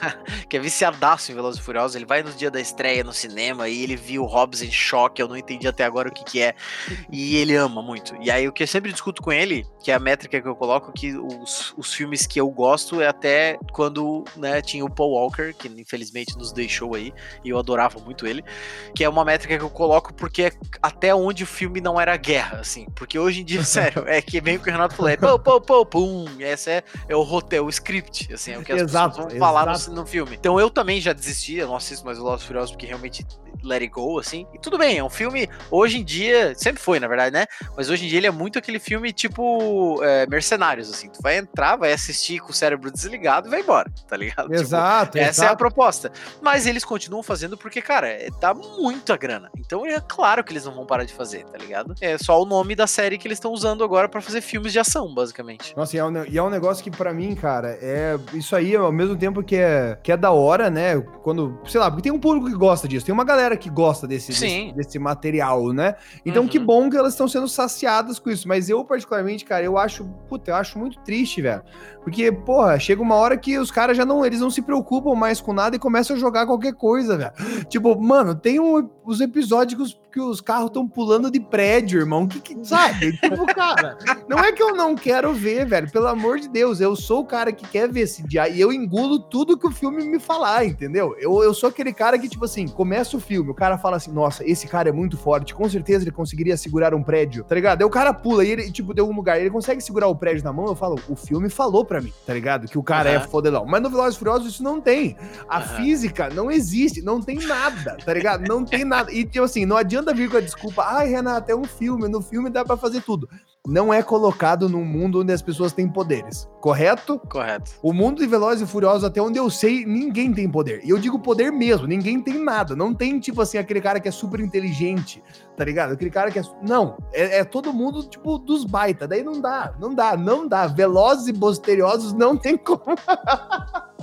(laughs) que é viciadaço em Velozes e Furiosos. Ele vai no dia da estreia no cinema e ele viu o Hobbs em choque, eu não entendi até agora o que que é. E ele ama muito. E aí o que eu sempre discuto com ele, que é a métrica que eu coloco, que os, os filmes que eu gosto é até quando né, tinha o Paul Walker, que infelizmente nos deixou aí, e eu adorava muito ele, que é uma métrica que eu coloco porque é até onde o filme não era guerra, assim. Porque hoje em dia, (laughs) sério, é que meio que o Renato falou, é pô, pô, pô, pum, essa é, é o roteiro, o script, assim, é o que as exato, pessoas vão falar no, no, filme. Então eu também já desisti, eu não assisto mais o Lost Furiosos porque realmente let it go, assim. E tudo bem, é um filme, hoje em dia, sempre foi, na verdade, né? Mas hoje em dia ele é muito aquele filme tipo é, Mercenários, assim. Tu vai entrar, vai assistir com o cérebro desligado e vai embora, tá ligado? Exato, tipo, Essa é a proposta. Mas eles continuam fazendo porque, cara, é, dá muita grana. Então é claro que eles não vão parar de fazer, tá ligado? É só o nome da série que eles estão usando agora para fazer filmes de ação, basicamente. Nossa, e é um, e é um negócio que para mim, cara, é isso aí, ao mesmo tempo que é, que é da hora, né? Quando, sei lá, porque tem um público que gosta disso, tem uma galera que gosta desse, desse, desse, material, né? Então uhum. que bom que elas estão sendo saciadas com isso. Mas eu, particularmente, cara, eu acho, puta, eu acho muito triste, velho. Porque, porra, chega uma hora que os caras já não, eles não se preocupam mais com nada e começam a jogar qualquer coisa, velho. Tipo, mano, tem um, os episódios que os carros estão pulando de prédio, irmão. Que, que sabe? (laughs) tipo, cara, não é que eu não quero ver, velho. Pelo amor de Deus, eu sou o cara que quer ver CGI e eu engulo tudo que o filme me falar, entendeu? Eu, eu sou aquele cara que, tipo assim, começa o filme, o cara fala assim, nossa, esse cara é muito forte, com certeza ele conseguiria segurar um prédio, tá ligado? Aí o cara pula e ele, tipo, deu um lugar, ele consegue segurar o prédio na mão, eu falo, o filme falou pra mim, tá ligado? Que o cara uhum. é fodelão. Mas no Velozes Furiosos isso não tem. A uhum. física não existe, não tem nada, tá ligado? Não tem nada. E, tipo assim, não adianta vir com a desculpa, ai, Renata, é um filme, no filme dá pra fazer tudo não é colocado num mundo onde as pessoas têm poderes, correto? Correto. O mundo de Velozes e Furiosos, até onde eu sei, ninguém tem poder. E eu digo poder mesmo, ninguém tem nada. Não tem, tipo assim, aquele cara que é super inteligente, tá ligado? Aquele cara que é. Não, é, é todo mundo, tipo, dos baita. Daí não dá, não dá, não dá. Velozes e Posteriosos não tem como. (laughs)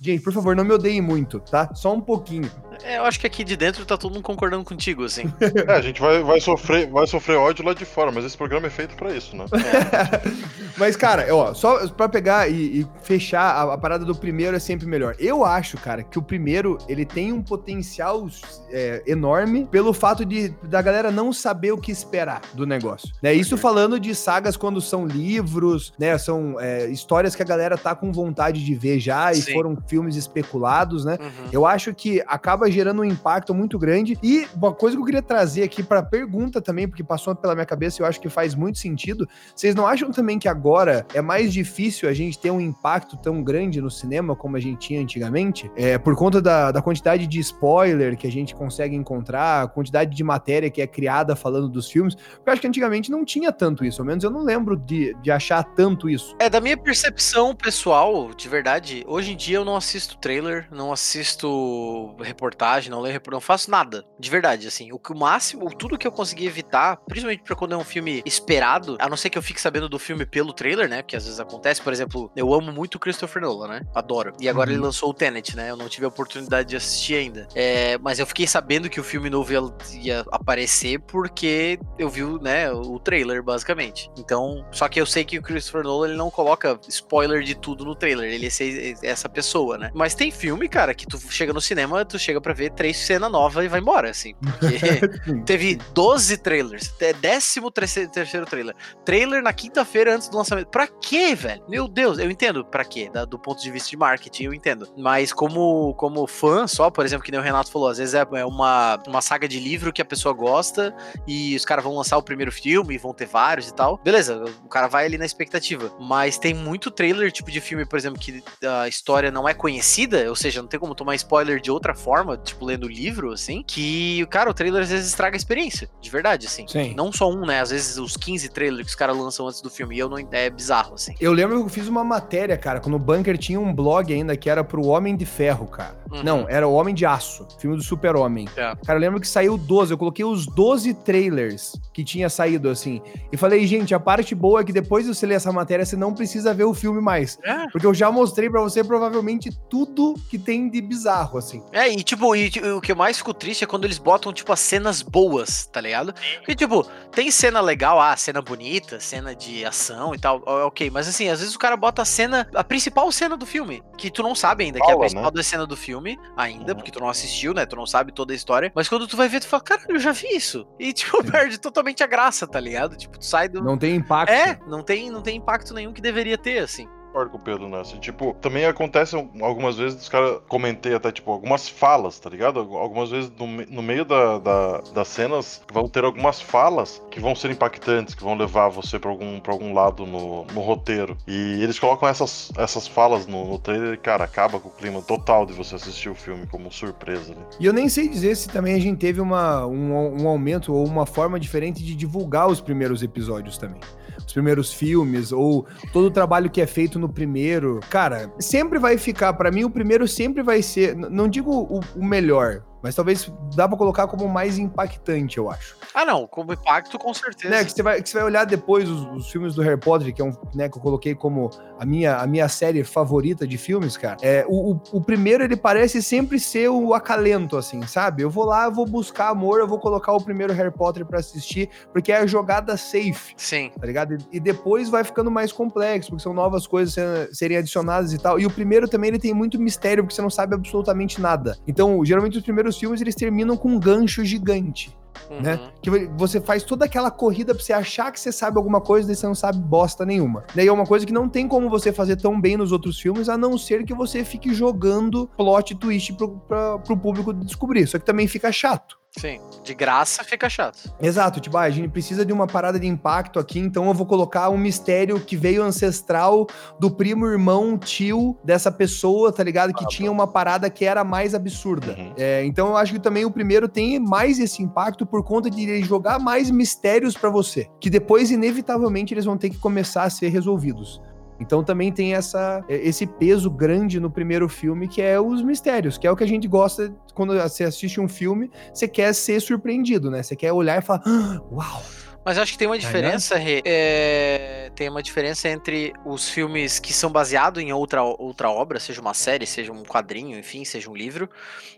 Gente, por favor, não me odeiem muito, tá? Só um pouquinho. É, eu acho que aqui de dentro tá todo mundo concordando contigo, assim. (laughs) é, a gente vai, vai, sofrer, vai sofrer ódio lá de fora, mas esse programa é feito para isso, né? É. (laughs) mas, cara, ó, só pra pegar e, e fechar, a, a, parada do primeiro é sempre melhor. Eu acho, cara, que o primeiro, ele tem um potencial é, enorme pelo fato de da galera não saber o que esperar do negócio. Né? Isso falando de sagas quando são livros, né? São é, histórias que a galera tá com vontade de ver já e Sim. foram filmes especulados, né? Uhum. Eu acho que acaba gerando um impacto muito grande. E uma coisa que eu queria trazer aqui para pergunta também, porque passou pela minha cabeça e eu acho que faz muito sentido. Vocês não acham também que agora é mais difícil a gente ter um impacto tão grande no cinema como a gente tinha antigamente? É, por conta da, da quantidade de spoiler que a gente consegue encontrar, a quantidade de matéria que é criada falando dos filmes. Porque eu acho que antigamente não tinha tanto isso, ao menos eu não lembro de, de achar tanto isso. É, da minha percepção pessoal, de verdade, hoje em dia eu não assisto trailer, não assisto reportagem, não leio não faço nada, de verdade, assim. O, o máximo, tudo que eu consegui evitar, principalmente pra quando é um filme esperado, a não ser que eu fique sabendo do filme pelo trailer, né? Que às vezes acontece, por exemplo, eu amo muito o Christopher Nolan, né? Adoro. E agora uhum. ele lançou o Tenet, né? Eu não tive a oportunidade de assistir ainda. É, mas eu fiquei sabendo que o filme novo ia, ia aparecer porque eu vi, né, o trailer, basicamente. Então, só que eu sei que o Christopher Nolan ele não coloca spoiler de tudo no trailer. Ele é essa pessoa, né? Mas tem filme, cara, que tu chega no cinema, tu chega pra ver três cenas novas e vai embora, assim. Porque (laughs) teve 12 trailers. É décimo terceiro trailer. Trailer na quinta-feira antes do lançamento. Pra quê, velho? Meu Deus, eu entendo pra quê, da, do ponto de vista de marketing, eu entendo. Mas como, como fã só, por exemplo, que nem o Renato falou, às vezes é, é uma, uma saga de livro que a pessoa gosta e os caras vão lançar o primeiro filme e vão ter vários e tal. Beleza, o cara vai ali na expectativa. Mas tem muito trailer, tipo de filme, por exemplo, que a história não é conhecida, ou seja, não tem como tomar spoiler de outra forma, tipo lendo o livro, assim, que, cara, o trailer às vezes estraga a experiência, de verdade, assim. Sim. Não só um, né? Às vezes os 15 trailers que os caras lançam antes do filme, e eu não é bizarro, assim. Eu lembro que eu fiz uma matéria, cara, quando o Bunker tinha um blog ainda que era pro Homem de Ferro, cara. Uhum. Não, era o Homem de Aço, filme do Super-Homem. É. Cara, eu lembro que saiu 12, eu coloquei os 12 trailers que tinha saído, assim, e falei, gente, a parte boa é que depois de você ler essa matéria, você não precisa ver o filme mais. É. Porque eu já mostrei para você provavelmente tudo que tem de bizarro, assim. É, e tipo, e, o que eu mais fico triste é quando eles botam, tipo, as cenas boas, tá ligado? Porque, tipo, tem cena legal, ah, cena bonita, cena de ação e tal, ok, mas assim, às vezes o cara bota a cena, a principal cena do filme, que tu não sabe ainda, Fala, que é a principal né? da cena do filme, ainda, uhum. porque tu não assistiu, né? Tu não sabe toda a história, mas quando tu vai ver, tu fala, caralho, eu já vi isso. E, tipo, Sim. perde totalmente a graça, tá ligado? Tipo, tu sai do. Não tem impacto. É, não tem, não tem impacto nenhum que deveria ter, assim concordo com o Pedro nessa. Tipo, também acontece algumas vezes, os caras comentei até, tipo, algumas falas, tá ligado? Algumas vezes no, no meio da, da, das cenas vão ter algumas falas que vão ser impactantes, que vão levar você pra algum, pra algum lado no, no roteiro. E eles colocam essas, essas falas no, no trailer e, cara, acaba com o clima total de você assistir o filme como surpresa. Né? E eu nem sei dizer se também a gente teve uma, um, um aumento ou uma forma diferente de divulgar os primeiros episódios também os primeiros filmes, ou todo o trabalho que é feito no primeiro. Cara, sempre vai ficar, para mim, o primeiro sempre vai ser, não digo o, o melhor, mas talvez dá pra colocar como mais impactante, eu acho. Ah, não, como impacto, com certeza. Né, que você vai, que você vai olhar depois os, os, filmes do Harry Potter, que é um, né, que eu coloquei como a minha, a minha série favorita de filmes, cara. É, o, o, o, primeiro, ele parece sempre ser o acalento, assim, sabe? Eu vou lá, eu vou buscar amor, eu vou colocar o primeiro Harry Potter para assistir, porque é a jogada safe. Sim. Tá ligado? E, e, depois vai ficando mais complexo, porque são novas coisas serem adicionadas e tal. E o primeiro também, ele tem muito mistério, porque você não sabe absolutamente nada. Então, geralmente os primeiros filmes eles terminam com um gancho gigante. né? Que você faz toda aquela corrida pra você achar que você sabe alguma coisa, daí você não sabe bosta nenhuma. Daí é uma coisa que não tem como você fazer tão bem nos outros filmes, a não ser que você fique jogando plot twist pro, pra, pro público descobrir. Só que também fica chato. Sim, de graça fica chato. Exato, tipo, ah, a gente precisa de uma parada de impacto aqui, então eu vou colocar um mistério que veio ancestral do primo, irmão, tio dessa pessoa, tá ligado? Que ah, tinha uma parada que era mais absurda. Uhum. É, então eu acho que também o primeiro tem mais esse impacto por conta de ele jogar mais mistérios para você, que depois, inevitavelmente, eles vão ter que começar a ser resolvidos. Então também tem essa, esse peso grande no primeiro filme, que é os mistérios, que é o que a gente gosta quando você assiste um filme, você quer ser surpreendido, né? Você quer olhar e falar, ah, uau! Mas acho que tem uma diferença, Rê. É, tem uma diferença entre os filmes que são baseados em outra, outra obra, seja uma série, seja um quadrinho, enfim, seja um livro,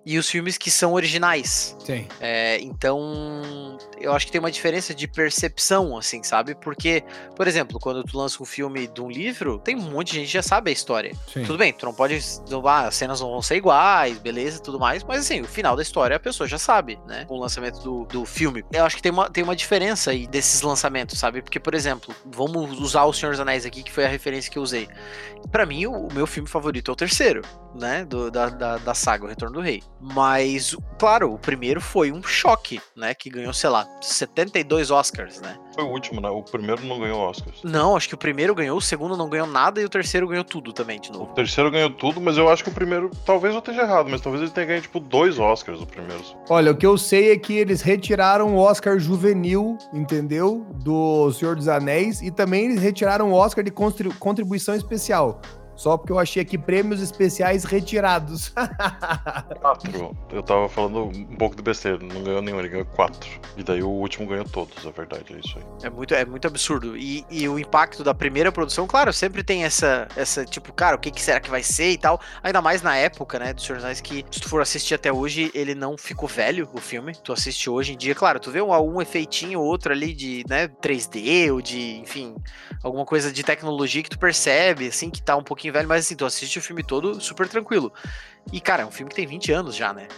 e os filmes que são originais. Sim. É, então, eu acho que tem uma diferença de percepção, assim, sabe? Porque, por exemplo, quando tu lança um filme de um livro, tem um monte de gente que já sabe a história. Sim. Tudo bem, tu não pode. Ah, as cenas não vão ser iguais, beleza, tudo mais, mas assim, o final da história a pessoa já sabe, né? Com o lançamento do, do filme. Eu acho que tem uma, tem uma diferença aí desses lançamentos, sabe? Porque, por exemplo, vamos usar O Senhor dos Anéis aqui, que foi a referência que eu usei. Para mim, o, meu filme favorito é o terceiro, né? Do, da, da, da, saga, O Retorno do Rei. Mas, claro, o primeiro foi um choque, né? Que ganhou, sei lá, 72 Oscars, né? Foi o último, né? O primeiro não ganhou Oscars. Não, acho que o primeiro ganhou, o segundo não ganhou nada e o terceiro ganhou tudo também, de novo. O terceiro ganhou tudo, mas eu acho que o primeiro, talvez eu esteja errado, mas talvez ele tenha ganho, tipo, dois Oscars o primeiro. Olha, o que eu sei é que eles retiraram o Oscar juvenil, entendeu? Do Senhor dos Anéis, e também eles retiraram o Oscar de contribuição especial. Só porque eu achei aqui prêmios especiais retirados. (laughs) quatro. Eu tava falando um pouco de besteira. Não ganhou nenhum, ele ganhou quatro. E daí o último ganhou todos, é verdade, é isso aí. É muito, é muito absurdo. E, e o impacto da primeira produção, claro, sempre tem essa, essa tipo, cara, o que, que será que vai ser e tal. Ainda mais na época, né, dos Senhor dos que se tu for assistir até hoje, ele não ficou velho, o filme. Tu assiste hoje em dia, claro, tu vê um, um efeitinho ou outro ali de, né, 3D ou de, enfim, alguma coisa de tecnologia que tu percebe, assim, que tá um pouquinho pouquinho velho, mas assim, tu assiste o filme todo super tranquilo. E, cara, é um filme que tem 20 anos já, né?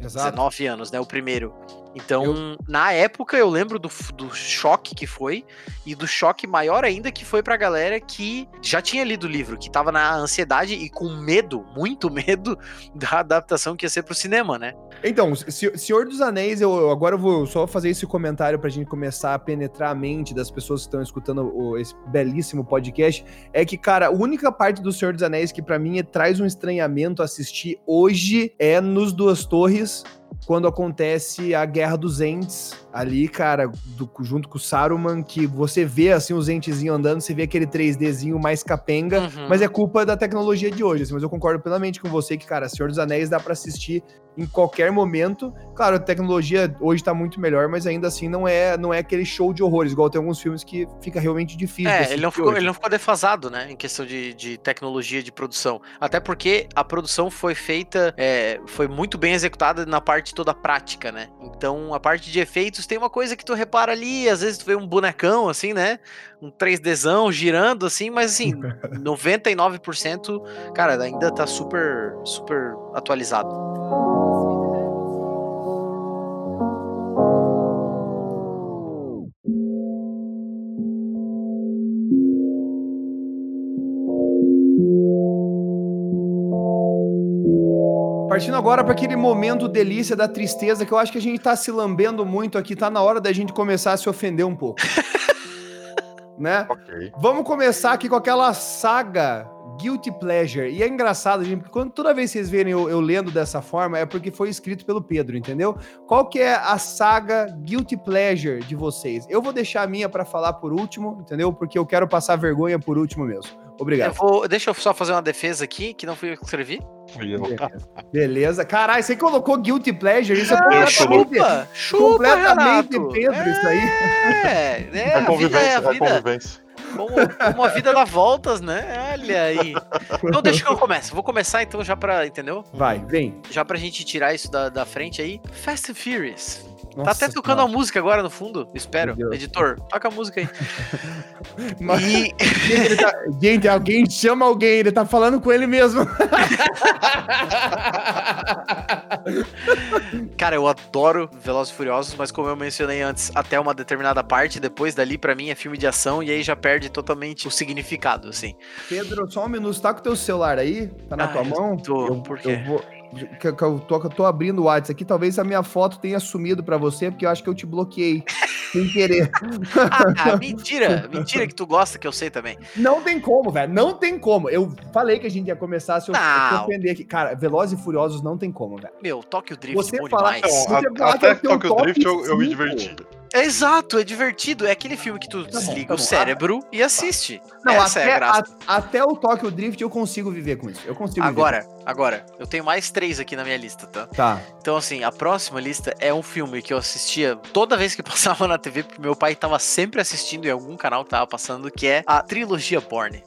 Exato. 19 anos, né? O primeiro. Então, eu... na época, eu lembro do, do choque que foi, e do choque maior ainda que foi pra galera que já tinha lido o livro, que tava na ansiedade e com medo, muito (laughs) medo, da adaptação que ia ser pro cinema, né? Então, Senhor dos Anéis, eu agora eu vou só fazer esse comentário pra gente começar a penetrar a mente das pessoas que estão escutando o, esse belíssimo podcast. É que, cara, a única parte do Senhor dos Anéis que para mim é, traz um estranhamento assistir hoje é nos Duas Torres, quando acontece a Guerra dos Ents ali, cara, do, junto com o Saruman, que você vê assim os entezinhos andando, você vê aquele 3Dzinho mais capenga, uhum. mas é culpa da tecnologia de hoje. Assim, mas eu concordo plenamente com você que, cara, Senhor dos Anéis dá para assistir em qualquer momento. Claro, a tecnologia hoje tá muito melhor, mas ainda assim não é, não é aquele show de horrores, igual tem alguns filmes que fica realmente difícil. É, ele não, ficou, ele não ficou defasado, né, em questão de, de tecnologia de produção. Até porque a produção foi feita, é, foi muito bem executada na parte toda prática, né? Então a parte de efeitos tem uma coisa que tu repara ali, às vezes tu vê um bonecão assim, né? Um 3Dzão girando assim, mas assim, (laughs) 99%, cara, ainda tá super, super atualizado. Partindo agora para aquele momento delícia da tristeza que eu acho que a gente tá se lambendo muito aqui, tá na hora da gente começar a se ofender um pouco. (laughs) né? Okay. Vamos começar aqui com aquela saga Guilty Pleasure. E é engraçado, gente, porque quando, toda vez que vocês verem eu, eu, lendo dessa forma, é porque foi escrito pelo Pedro, entendeu? Qual que é a saga Guilty Pleasure de vocês? Eu vou deixar a minha para falar por último, entendeu? Porque eu quero passar vergonha por último mesmo. Obrigado. Eu vou, deixa eu só fazer uma defesa aqui, que não fui eu que escrevi. (laughs) Beleza. Caralho, você colocou Guilty Pleasure, isso é, é completamente, chupa, chupa, completamente Renato. Pedro, é, isso aí. É, é, a, vida é a vida. É a convivência. Como, como, a vida dá voltas, né? Olha aí. Então deixa que eu comece. Vou começar então já pra, entendeu? Vai, vem. Já pra gente tirar isso da, da frente aí. Fast and Furious. Nossa, tá até tocando a música agora no fundo, espero. Editor, toca a música aí. (laughs) Mas, e... gente, tá... gente, alguém chama alguém, ele tá falando com ele mesmo. (laughs) Cara, eu adoro Velozes e Furiosos, mas como eu mencionei antes, até uma determinada parte, depois dali, pra mim, é filme de ação e aí já perde totalmente o significado, assim. Pedro, só um minuto, tá com o teu celular aí? Tá na Ah, tua mão? tô, eu, por quê? eu vou. Que, que eu, tô, que eu tô abrindo o WhatsApp aqui, talvez a minha foto tenha sumido pra você, porque eu acho que eu te bloqueei (laughs) sem querer. Ah, mentira! Mentira que tu gosta, que eu sei também. Não tem como, velho. Não tem como. Eu falei que a gente ia começar se eu, eu Não. ofender aqui. Cara, Velozes e Furiosos não tem como, velho. Meu, Tokyo Drift Você é bom falar- demais. Você Então, a- falar que é até Tokyo top Drift eu, eu me diverti. É Exato, é divertido. É aquele filme que tu bom, desliga tá o bom. cérebro e assiste. Não, Essa até, é a graça. a- até o Tokyo Drift eu consigo viver com isso. Eu consigo Agora, agora, eu tenho mais três aqui na minha lista, tá? viver. Tá. Então, assim, a próxima lista é um filme que eu assistia toda vez que (laughs) passava na TV, porque meu pai tava sempre assistindo em algum canal que tava passando, que é a trilogia Borne.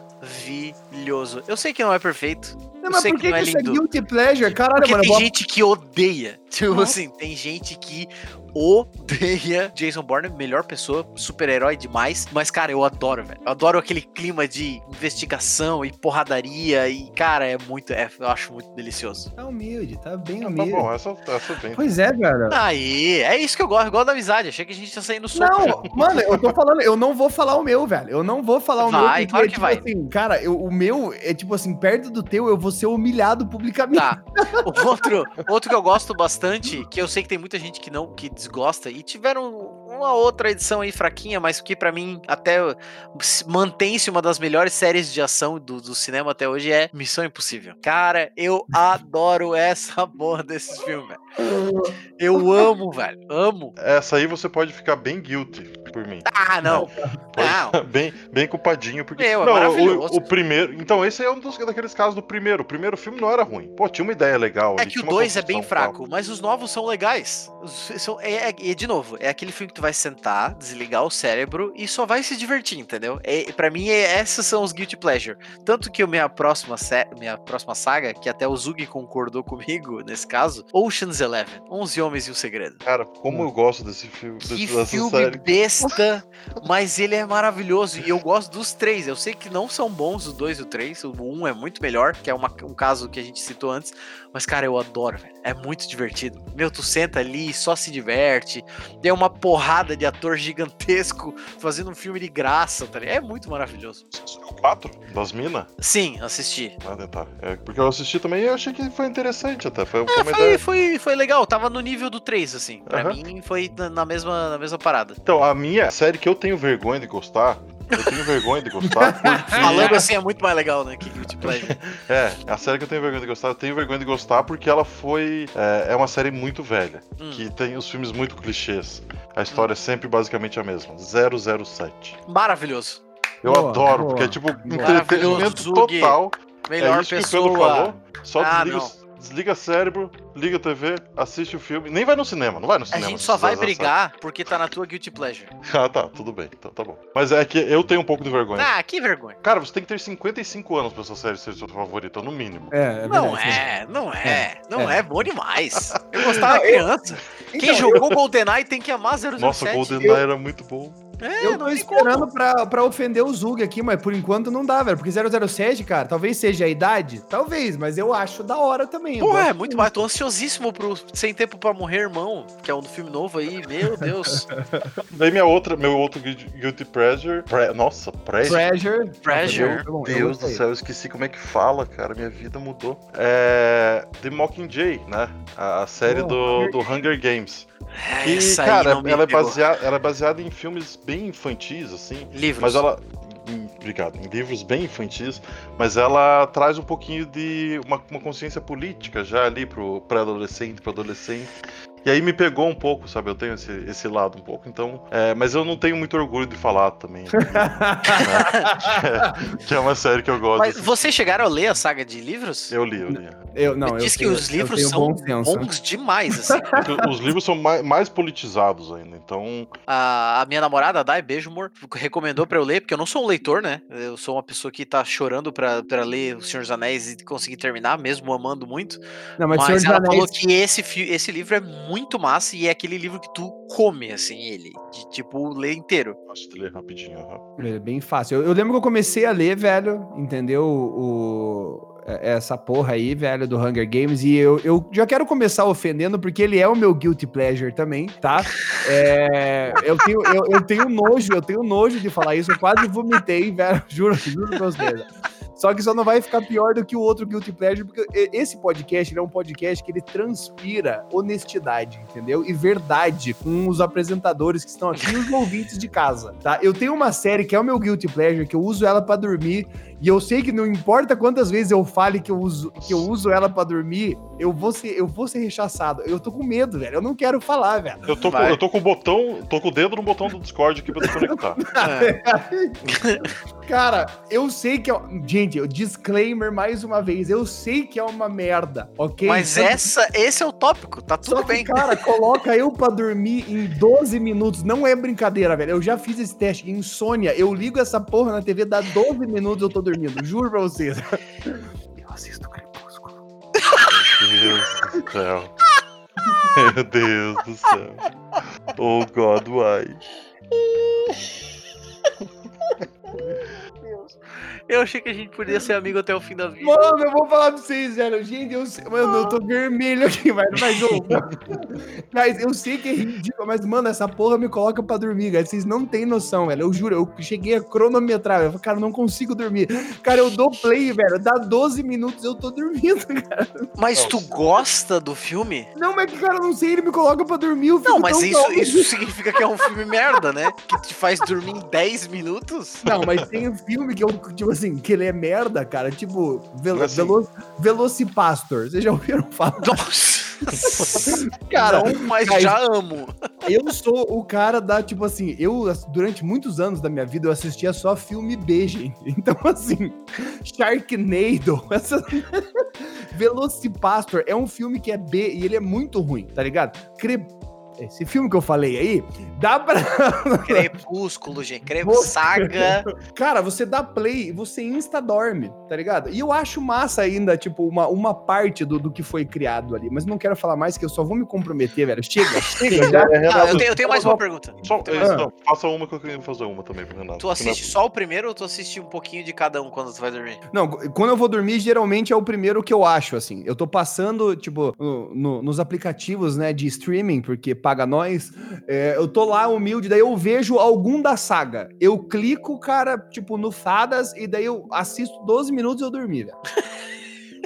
Maravilhoso. Eu sei que não é perfeito. Não, Eu mas por que que, é que isso é lindo. guilty pleasure? Caralho, Porque mano. tem gente que odeia. Tipo Não. assim, tem gente que odeia Jason Bourne, melhor pessoa, super-herói demais. Mas, cara, eu adoro, velho. Eu adoro aquele clima de investigação e porradaria. E, cara, é muito. é- eu acho muito delicioso. Tá humilde, tá bem Tá humilde. bom, essa, essa bem. Pois é, cara. Aí, é isso que eu gosto. Eu gosto da amizade. Achei que a gente ia sair no soco. já. Não, mano, eu tô falando, eu não vou falar o meu, velho. Eu não vou falar o Vai, meu, claro que tipo vai. assim, cara, eu- o meu é tipo assim, perto do teu, eu vou ser humilhado publicamente. Tá. O (laughs) outro, outro que eu gosto bastante, que eu sei que tem muita gente que não que desgosta, e tiveram uma outra edição aí fraquinha, mas que pra mim até se- mantém-se uma das melhores séries de ação do, do cinema até hoje é Missão Impossível. Cara, eu adoro essa (laughs) porra desses filmes, velho. Eu amo, velho. Amo. Essa aí você pode ficar bem guilty por mim. Ah, não. Não. Bem, bem culpadinho, porque. Meu, é não, maravilhoso. o, o primeiro. Então, esse é um dos, daqueles casos do primeiro. O primeiro filme não era ruim. Pô, tinha uma ideia legal. É ali, que o 2 é bem fraco, mas os novos são legais. São- é, é- e de novo, é aquele filme que tu vai sentar, desligar o cérebro e só vai se divertir, entendeu? É, para mim, é- esses são os guilty pleasure. Tanto que a minha próxima, minha próxima saga, que até o Zug concordou comigo (laughs) nesse caso, Ocean's Eleven, 11 Homens e um Segredo. Cara, como eu gosto desse filme. Que desse- dessa filme série. Besta, mas ele é maravilhoso. E eu gosto dos três. Eu sei que não são bons os dois e o três. O um é muito melhor, que é uma- um caso que a gente citou antes. Mas, cara, eu adoro, velho. É muito divertido. Meu, tu senta ali, só se diverte. Tem uma porrada de ator gigantesco fazendo um filme de graça, tá ligado? É muito maravilhoso. O 4 das minas? Sim, assisti. Ah, tá. É, porque eu assisti também e eu achei que foi interessante até. Foi, É, foi, ideia. foi, foi legal. Tava no nível do 3, assim. Pra Aham. mim, foi na- na mesma, na mesma parada. Então, a minha série que eu tenho vergonha de gostar. Eu tenho vergonha de gostar (laughs) porque. Falando assim é muito mais legal, né? Que Guilty Pleasure. (laughs) É, a série que eu tenho vergonha de gostar, eu tenho vergonha de gostar porque ela foi. É, é uma série muito velha, Hum. que tem os filmes muito clichês. A história é sempre basicamente a mesma. 007. Maravilhoso. Eu Boa, adoro, boa, porque é tipo entretenimento total. Melhor é isso pessoa. que o Pedro falou. Só Ah, desliga, não. Desliga cérebro, liga a TV, assiste o filme. Nem vai no cinema, não vai no A cinema. gente se só vai 007. brigar porque tá na tua Guilty Pleasure. (laughs) Ah, tá, tudo bem. Então tá bom. Mas é que eu tenho um pouco de vergonha. Ah, que vergonha. Cara, você tem que ter 55 anos pra essa série ser sua favorita, no mínimo. É, é Não verdade, é, não é, não É. é, bom demais. (laughs) Eu gostava Não, eu- criança. Quem Então, jogou GoldenEye tem que amar 007. Nossa, GoldenEye era muito bom. É, Eu tô esperando como. pra, pra ofender o Zug aqui, mas por enquanto não dá, velho. Porque 007, cara, talvez seja a idade, talvez, mas eu acho da hora também. Porra, é muito mais. Tô ansiosíssimo pro Sem Tempo pra Morrer, irmão. Que é um filme novo aí. Meu Deus. (laughs) Daí minha outra, meu outro guilty pleasure. Pre- nossa. Pressure. Nossa, eu- eu Deus do céu, eu esqueci como é que fala, cara. Minha vida mudou. É. The Mockingjay, né? A, a série Oh, do, do Hunger Games. É, aí cara, ela é, pegou. baseada, ela é baseada em filmes bem infantis, assim. Livros. Mas ela. em- Obrigado, em livros bem infantis, mas ela traz um pouquinho de uma, uma consciência política já ali pro pré-adolescente, pro adolescente. E aí me pegou um pouco, sabe? Eu tenho esse, esse lado um pouco, então. é, mas eu não tenho muito orgulho de falar também. né? (laughs) (laughs) que é uma série que eu gosto. Mas assim. vocês chegaram a ler a saga de livros? Eu li, eu li. Eu, não, eu Diz que tenho- os eu livros são bons demais, assim. (laughs) Os livros são mais, mais politizados ainda, então. A, a minha namorada, a Dai, beijo, amor, recomendou pra eu ler, porque eu não sou um leitor, né? Eu sou uma pessoa que tá chorando pra, pra ler O Senhor dos Anéis e conseguir terminar, mesmo amando muito. Não, mas, Mas, ela Anéis- falou que esse, esse livro é muito massa e é aquele livro que tu come, assim, ele. De tipo, ler inteiro. Gosto de ler rapidinho. aham. É bem fácil. Eu, eu lembro que eu comecei a ler, velho, entendeu? O, é, essa porra aí, velho, do Hunger Games. E eu, eu já quero começar ofendendo, porque ele é o meu guilty pleasure também, tá? É, eu, tenho, eu, eu tenho nojo, eu tenho nojo de falar isso. Eu quase vomitei, velho. (laughs) Juro, juro pra vocês. Só que só não vai ficar pior do que o outro Guilty Pleasure, porque esse podcast é um podcast que ele transpira honestidade, entendeu? E verdade com os apresentadores que estão aqui e os ouvintes de casa, tá? Eu tenho uma série que é o meu Guilty Pleasure, que eu uso ela para dormir, e eu sei que não importa quantas vezes eu fale que eu uso, que eu uso ela para dormir, eu vou ser, eu vou ser rechaçado. Eu tô com medo, velho. Eu não quero falar, velho. Eu tô, com, eu tô com o botão, tô com o dedo no botão do Discord aqui pra desconectar. (laughs) Cara, eu sei que é. Gente, disclaimer mais uma vez. Eu sei que é uma merda, ok? Mas essa, esse é o tópico, tá tudo Só que, bem. Cara, coloca eu pra dormir em 12 minutos. Não é brincadeira, velho. Eu já fiz esse teste. Insônia. Eu ligo essa porra na TV, dá 12 minutos eu tô dormindo. Juro pra vocês. Eu assisto Crepúsculo. Meu Deus do céu. Meu Deus do céu. Oh God, why? Eu achei que a gente podia ser amigo até o fim da vida. Mano, eu vou falar pra vocês, velho. Gente, eu, mano, eu tô vermelho aqui, (laughs) mas, mas (laughs) eu, mas eu sei que é ridículo, mas, mano, essa porra me coloca pra dormir, velho. Vocês não têm noção, velho. Eu juro, eu cheguei a cronometrar, eu falei, cara, eu não consigo dormir. Cara, eu dou play, velho. Dá 12 minutos eu tô dormindo, (laughs) cara. Mas tu gosta do filme? Não, mas, cara, eu não sei, ele me coloca pra dormir. Eu fico Não, mas tão isso, calmo. isso significa que é um filme merda, né? Que te faz dormir em 10 minutos? Não, mas tem um filme que eu, tipo assim, que ele é merda, cara. Tipo, Velo, Assim. Velo, Velocipastor. Vocês já ouviram falar? (laughs) Nossa! (laughs) Cara, não, mas mas- já amo. Eu sou o cara da, tipo assim, eu, durante muitos anos da minha vida, eu assistia só filme B, gente. (laughs) Então, assim, Sharknado, essa... Velocipastor é um filme que é B e ele é muito ruim, tá ligado? Cre... Esse filme que eu falei aí, dá pra. (laughs) Crepúsculo, gente. Crepúsculo, saga. Cara, você dá play e você insta-dorme, tá ligado? E eu acho massa ainda, tipo, uma, uma parte do, do que foi criado ali. Mas não quero falar mais, que eu só vou me comprometer, velho. Chega, (laughs) chega já. Ah, eu, tenho, eu tenho mais uma pergunta. Só, Eu é, não, faça uma que eu queria fazer uma também pro Renato. Tu assiste só o primeiro ou tu assiste um pouquinho de cada um quando tu vai dormir? Não, quando eu vou dormir, geralmente é o primeiro que eu acho, assim. Eu tô passando, tipo, no- no- nos aplicativos, né, de streaming, porque paga nós. é, eu tô lá humilde, daí eu vejo algum da saga. Eu clico, cara, tipo, no Fadas, e daí eu assisto 12 minutos e eu dormi, velho.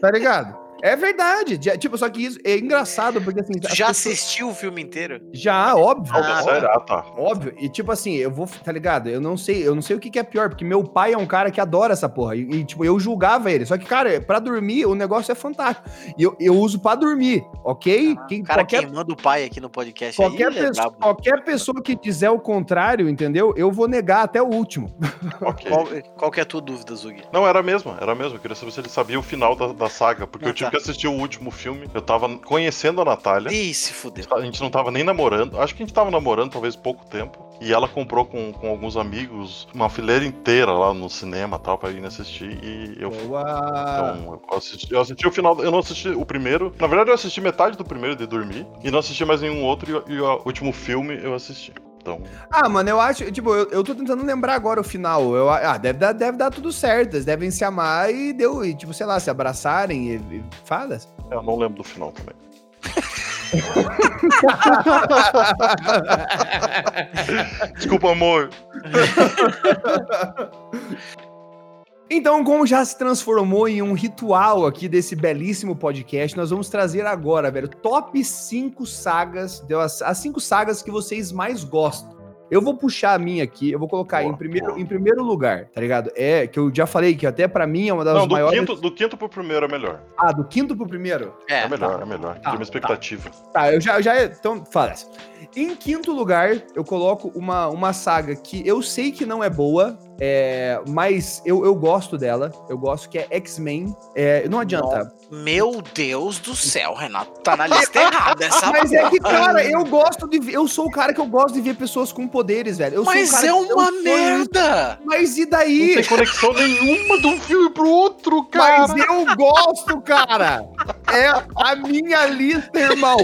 tá ligado? É verdade. já- tipo, só que isso é engraçado, porque assim. Tu já pessoas- assistiu o filme inteiro? Já, óbvio. Ah? Ah, tá. Óbvio, e tipo assim, eu vou, tá ligado? Eu não sei, eu não sei o que, que é pior, porque meu pai é um cara que adora essa porra. E, e, tipo, eu julgava ele. Só que, cara, pra dormir, o negócio é fantástico. E eu, eu uso pra dormir, ok? Quem, O cara qualquer, queimando o pai aqui no podcast qualquer, aí, ele é pessoa, brabo. qualquer pessoa que dizer o contrário, entendeu? Eu vou negar até o último. (laughs) Ok. Qual, qual que é a tua dúvida, Zug? Não, era mesmo, era mesmo. Eu queria saber se ele sabia o final da, da saga, porque Ah, eu tive tá. Que assistir o último filme. Eu tava conhecendo a Natália. Ih, se fudeu. A gente não tava nem namorando. Acho que a gente tava namorando talvez pouco tempo. E ela comprou com, com alguns amigos uma fileira inteira lá no cinema tal, pra ir assistir. E eu Boa. Então, eu assisti, eu assisti o final, eu não assisti o primeiro. Na verdade, eu assisti metade do primeiro de dormir e não assisti mais nenhum outro. E, e o último filme eu assisti. Então, Ah, mano, eu acho, tipo, eu, eu tô tentando lembrar agora o final. Eu, ah, deve dar, deve dar tudo certo. Eles devem se amar e deu, e, tipo, sei lá, se abraçarem e, e fadas. eu não lembro do final também. (laughs) Desculpa, amor. (laughs) Então, como já se transformou em um ritual aqui desse belíssimo podcast, nós vamos trazer agora, velho, top 5 sagas, as, as cinco sagas que vocês mais gostam. Eu vou puxar a minha aqui, eu vou colocar Boa, em, primeiro, boa. em primeiro lugar, tá ligado? É, que eu já falei que até pra mim é uma das Não, do maiores... quinto, do quinto pro primeiro é melhor. Ah, do quinto pro primeiro? É, É, melhor, é melhor. Tá, Tem uma expectativa. Tá, eu já, eu já. Então, fala essa. Em quinto lugar, eu coloco uma, uma saga que eu sei que não é boa, é, mas eu, eu gosto dela. Eu gosto que é X-Men. É, não adianta. Meu Deus do céu, Renato. Tá na lista errada essa Mas é que, porra. cara, eu gosto de ver. Eu sou o cara que eu gosto de ver pessoas com poderes, velho. Eu sou Mas é uma merda! Mas e Não daí? tem conexão nenhuma de um filme pro outro, cara. Mas eu gosto, cara! é a minha lista, irmão.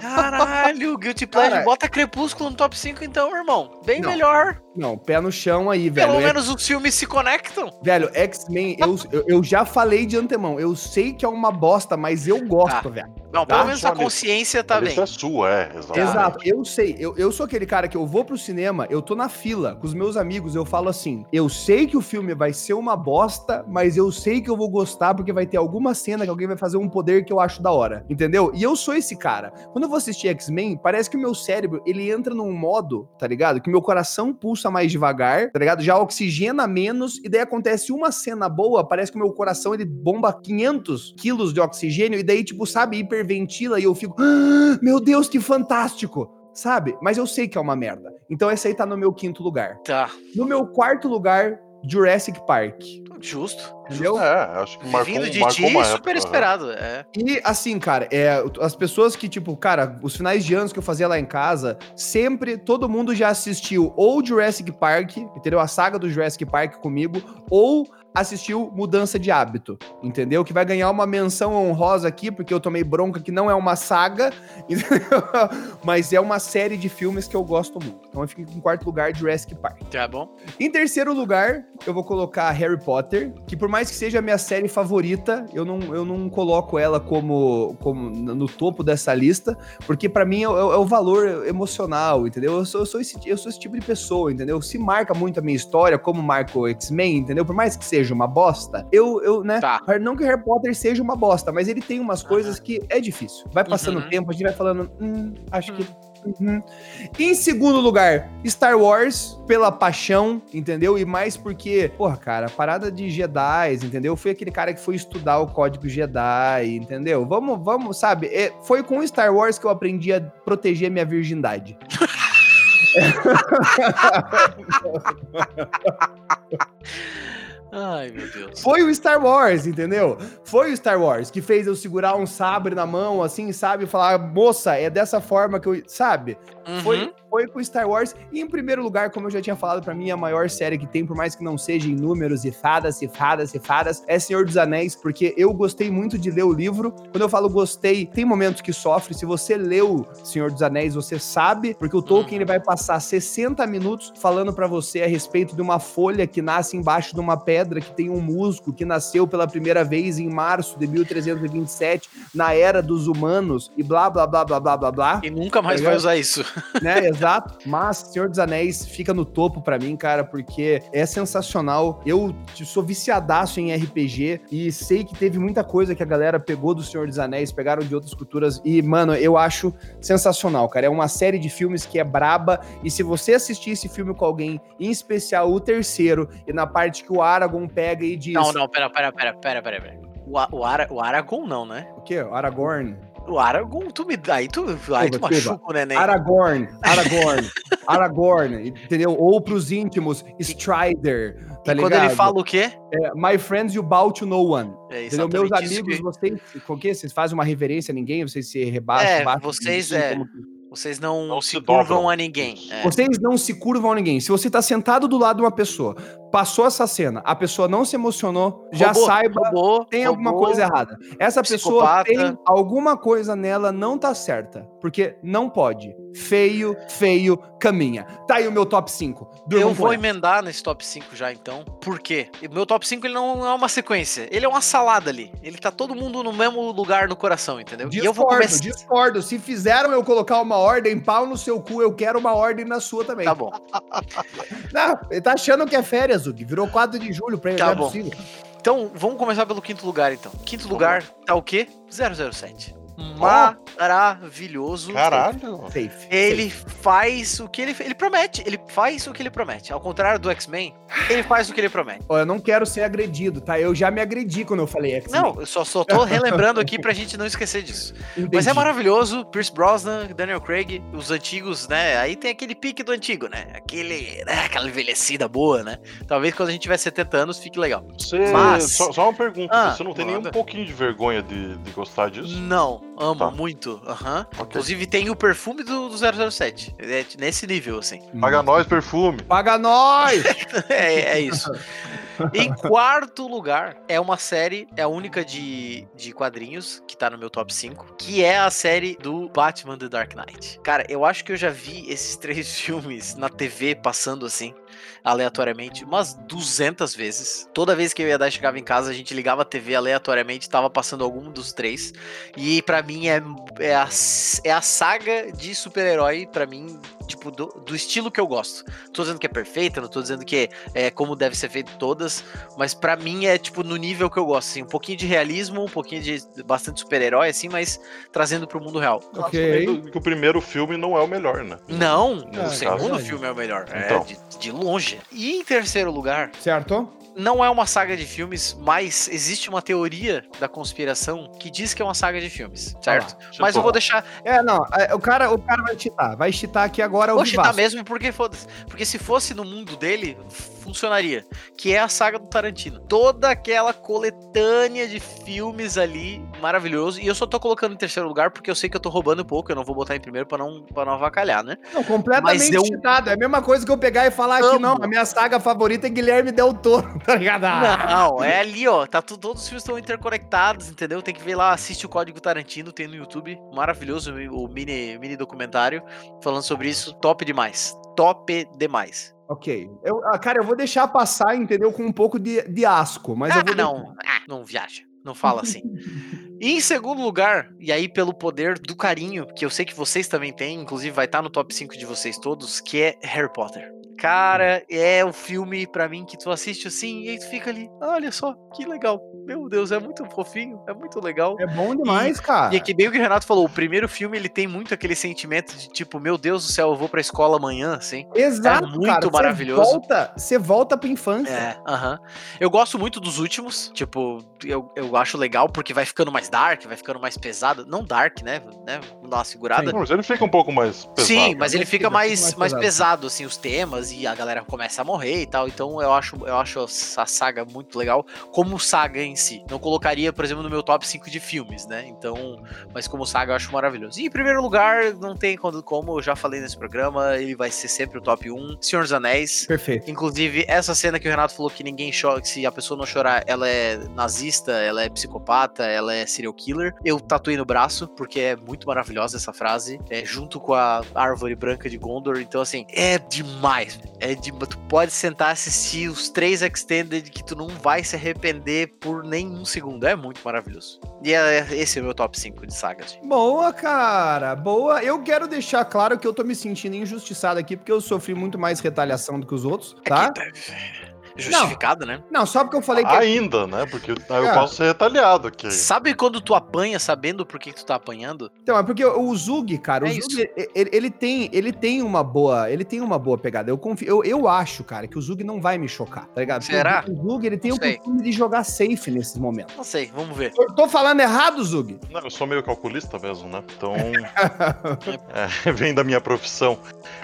Caralho, Guilty Pleasure. Cara, Bota Crepúsculo no top 5 então, irmão. Bem Não. melhor. Não, pé no chão aí, velho. Pelo É- menos os filmes se conectam. Velho, X-Men, eu, eu, eu já falei de antemão. Eu sei que é uma bosta, mas eu gosto, Tá. velho. Não, Tá, pelo menos a consciência tá bem. Isso é sua, é, exato. Exato, eu sei. Eu, eu sou aquele cara que eu vou pro cinema, eu tô na fila com os meus amigos, eu falo assim: eu sei que o filme vai ser uma bosta, mas eu sei que eu vou gostar porque vai ter alguma cena que alguém vai fazer um poder que eu acho da hora. Entendeu? E eu sou esse cara. Quando eu vou assistir X-Men, parece que o meu cérebro ele entra num modo, tá ligado? Que meu coração pulsa mais devagar, tá ligado? Já oxigena menos, e daí acontece uma cena boa, parece que o meu coração ele bomba 500 quilos de oxigênio, e daí, tipo, sabe, hiperventila e eu fico, "Ah, meu Deus, que fantástico! Sabe? Mas eu sei que é uma merda. Então esse aí tá no meu quinto lugar. Tá. No meu quarto lugar, Jurassic Park. Justo. Entendeu? É, acho que marcou, Vindo de marcou ti, uma super época, né? esperado. É. E assim, cara, é, as pessoas que, tipo, cara, os finais de anos que eu fazia lá em casa, sempre todo mundo já assistiu ou Jurassic Park, entendeu? A saga do Jurassic Park comigo, ou assistiu Mudança de Hábito, entendeu? Que vai ganhar uma menção honrosa aqui, porque eu tomei bronca que não é uma saga, (laughs) entendeu? mas é uma série de filmes que eu gosto muito. Então eu fico em quarto lugar, Jurassic Park. Tá bom. Em terceiro lugar, eu vou colocar Harry Potter, que por mais que seja a minha série favorita, eu não, eu não coloco ela como, como no topo dessa lista, porque pra mim é, o- é o valor emocional, entendeu? Eu sou, eu, sou esse, eu sou esse tipo de pessoa, entendeu? Se marca muito a minha história, como marca o X-Men, entendeu? Por mais que seja uma bosta, eu, eu né? Tá. Não que Harry Potter seja uma bosta, mas ele tem umas coisas que é difícil. Vai passando o Uhum. tempo, a gente vai falando, hum, acho que Uhum. Em segundo lugar, Star Wars, pela paixão, entendeu? E mais porque, porra, cara, parada de Jedi, entendeu? Fui aquele cara que foi estudar o código Jedi, entendeu? Vamos, vamos, sabe? É, foi com Star Wars que eu aprendi a proteger minha virgindade. (laughs) (laughs) (laughs) Ai, meu Deus. Foi o Star Wars, entendeu? Foi o Star Wars que fez eu segurar um sabre na mão, assim, sabe? E falar, moça, é dessa forma que eu. Sabe? Uhum. foi com Star Wars. E em primeiro lugar, como eu já tinha falado, pra mim, a maior série que tem, por mais que não seja em números e fadas, e fadas, e fadas, é Senhor dos Anéis, porque eu gostei muito de ler o livro. Quando eu falo gostei, tem momentos que sofre. Se você leu Senhor dos Anéis, você sabe, porque o Tolkien ele vai passar 60 minutos falando pra você a respeito de uma folha que nasce embaixo de uma pedra que tem um musgo que nasceu pela primeira vez em março de 1327, na era dos humanos, e blá blá blá blá blá blá blá E nunca mais Tá vai usar isso. né? (laughs) Exato. Mas Senhor dos Anéis fica no topo pra mim, cara, porque é sensacional. Eu sou viciadaço em RPG e sei que teve muita coisa que a galera pegou do Senhor dos Anéis, pegaram de outras culturas e, mano, eu acho sensacional, cara. É uma série de filmes que é braba e se você assistir esse filme com alguém, em especial o terceiro, e na parte que o Aragorn pega e diz... Não, não, pera, pera, pera, pera, pera. pera. O, o, Ara, o Aragorn não, né? O quê? O Aragorn? O Aragorn, tu me aí tu, aí tu machuca o neném. Aragorn, (laughs) Aragorn, Aragorn, entendeu? Ou pros íntimos, Strider, tá e ligado? quando ele fala o quê? É, my friends, you bow to no one. É Entendeu? Meus amigos, que- vocês, com que vocês fazem uma reverência a ninguém, vocês se rebaixam, É, baixam, vocês, é. como- Vocês não, Não se se curvam a ninguém. É. Vocês não se curvam a ninguém. Se você tá sentado do lado de uma pessoa, passou essa cena, a pessoa não se emocionou, já Robô, saiba robô, tem alguma robô, coisa errada. Essa pessoa psicopata. tem alguma coisa nela não tá certa, porque não pode. Feio, feio, caminha. Tá aí o meu top 5. Durmam Eu vou emendar nesse top 5 já, então. Por quê? O meu top 5 ele não é uma sequência. Ele é uma salada ali. Ele tá todo mundo no mesmo lugar no coração, entendeu? e eu vou Discordo, começar. discordo. Se fizeram eu colocar uma ordem, pau no seu cu, eu quero uma ordem na sua também. Tá bom. (laughs) Não, ele tá achando que é férias, Zug. Virou 4 de julho pra ele, Tá é bom. possível. Então, vamos começar pelo quinto lugar, então. Quinto Vamos lugar tá o quê? 007. Maravilhoso. Caralho. Safe. Ele faz o que ele ele promete, ele faz o que ele promete. Ao contrário do X-Men, ele faz o que ele promete. Ó, eu não quero ser agredido, tá? Eu já me agredi quando eu falei X-Men. Não, eu só, só tô (laughs) relembrando aqui pra gente não esquecer disso. Entendi. Mas é maravilhoso, Pierce Brosnan, Daniel Craig, os antigos, né? Aí tem aquele pique do antigo, né? Aquele, né? aquela envelhecida boa, né? Talvez quando a gente tiver 70 anos fique legal. Você, Mas- só, só uma pergunta, Ah, você não tem nem um pouquinho de vergonha de, de gostar disso? Não, amo Tá. muito. aham. Ok. Inclusive tem o perfume do, do 007. É nesse nível, assim. Paga nós perfume. Paga nós! (laughs) é, é isso. Em (laughs) quarto lugar, é uma série, é a única de, de quadrinhos que tá no meu top 5, que é a série do Batman The Dark Knight. Cara, eu acho que eu já vi esses (laughs) três filmes na TV passando assim aleatoriamente umas 200 vezes. Toda vez que eu ia dar chegava em casa, a gente ligava a TV aleatoriamente, tava passando algum dos três. E para mim é, é, a, é a saga de super-herói, para mim, tipo, do, do, estilo que eu gosto. Tô dizendo que é perfeita, não tô dizendo que é como deve ser feito todas, mas para mim é, tipo, no nível que eu gosto, assim, um pouquinho de realismo, um pouquinho de bastante super-herói, assim, mas trazendo pro mundo real. Ok. Que o primeiro filme não é o melhor, né? Não, o segundo filme é o melhor. É então. É, de, de longe. E em terceiro lugar. Certo não é uma saga de filmes, mas existe uma teoria da conspiração que diz que é uma saga de filmes, certo? Ah, mas eu vou deixar. É, não, é, o cara, o cara vai chitar, vai chitar aqui agora. Vou chitar mesmo porque foda-se. Porque se fosse no mundo dele, funcionaria. Que é a saga do Tarantino. Toda aquela coletânea de filmes ali, maravilhoso. E eu só tô colocando em terceiro lugar porque eu sei que eu tô roubando um pouco, eu não vou botar em primeiro pra não, pra não avacalhar, né? Não, completamente eu... chitado. É a mesma coisa que eu pegar e falar Amo. que não, a minha saga favorita é Guilherme Del Toro, (laughs) tá ligado? Não, é ali, ó. Tá tudo, todos os filmes estão interconectados, entendeu? Tem que ver lá, assiste o Código Tarantino, tem no YouTube. Maravilhoso o mini, mini documentário falando sobre isso. Top demais. Top demais. Ok. Eu, ah, cara, eu vou deixar passar, entendeu? Com um pouco de, de asco, mas ah, eu vou. Não, ah, não viaja. Não fala assim. (laughs) e em segundo lugar, e aí pelo poder do carinho, que eu sei que vocês também têm, inclusive vai estar tá no top 5 de vocês todos, que é Harry Potter. Cara, é o filme para mim que tu assiste assim e aí tu fica ali, olha só, que legal. Meu Deus, é muito fofinho, é muito legal. É bom demais, e, cara. E aqui bem o que o Renato falou, o primeiro filme ele tem muito aquele sentimento de tipo, meu Deus do céu, eu vou pra escola amanhã, assim. Exato, é muito cara, maravilhoso. Você volta, você volta pra infância. É, aham. Uh -huh. Eu gosto muito dos últimos, tipo, eu, eu acho legal porque vai ficando mais dark, vai ficando mais pesado. Não dark, né? né? Vamos dar uma segurada. Sim, mas ele fica um pouco mais pesado. Sim, mas ele fica mais, mais, mais pesado, assim, os temas e a galera começa a morrer e tal. Então eu acho, eu acho a saga muito legal. Como saga em si. Não colocaria, por exemplo, no meu top 5 de filmes, né? Então, mas como saga eu acho maravilhoso. E em primeiro lugar, não tem como, eu já falei nesse programa, ele vai ser sempre o top 1. Senhor dos Anéis. Perfeito. Inclusive, essa cena que o Renato falou que ninguém chora, se a pessoa não chorar, ela é nazista, ela é psicopata, ela é serial killer. Eu tatuei no braço, porque é muito maravilhosa essa frase. É junto com a árvore branca de Gondor. Então, assim, é demais. É de, tu pode sentar e assistir os três Extended que tu não vai se arrepender por nenhum segundo. É muito maravilhoso. E é, é esse é o meu top 5 de sagas. Boa, cara. Boa. Eu quero deixar claro que eu tô me sentindo injustiçado aqui, porque eu sofri muito mais retaliação do que os outros, tá? É que justificado, não, né? Não, só porque eu falei que. Ainda, né? Porque eu é. posso ser retaliado aqui. Sabe quando tu apanha sabendo por que tu tá apanhando? Então, é porque o Zug, cara, é o Zug, ele, ele, tem, ele tem uma boa. Ele tem uma boa pegada. Eu confio. Eu, eu acho, cara, que o Zug não vai me chocar, tá ligado? Será? O Zug, ele tem o costume de jogar safe nesses momentos. Não sei, vamos ver. Eu tô falando errado, Zug? Não, eu sou meio calculista mesmo, né? Então. (laughs) é, (laughs) vem da minha profissão.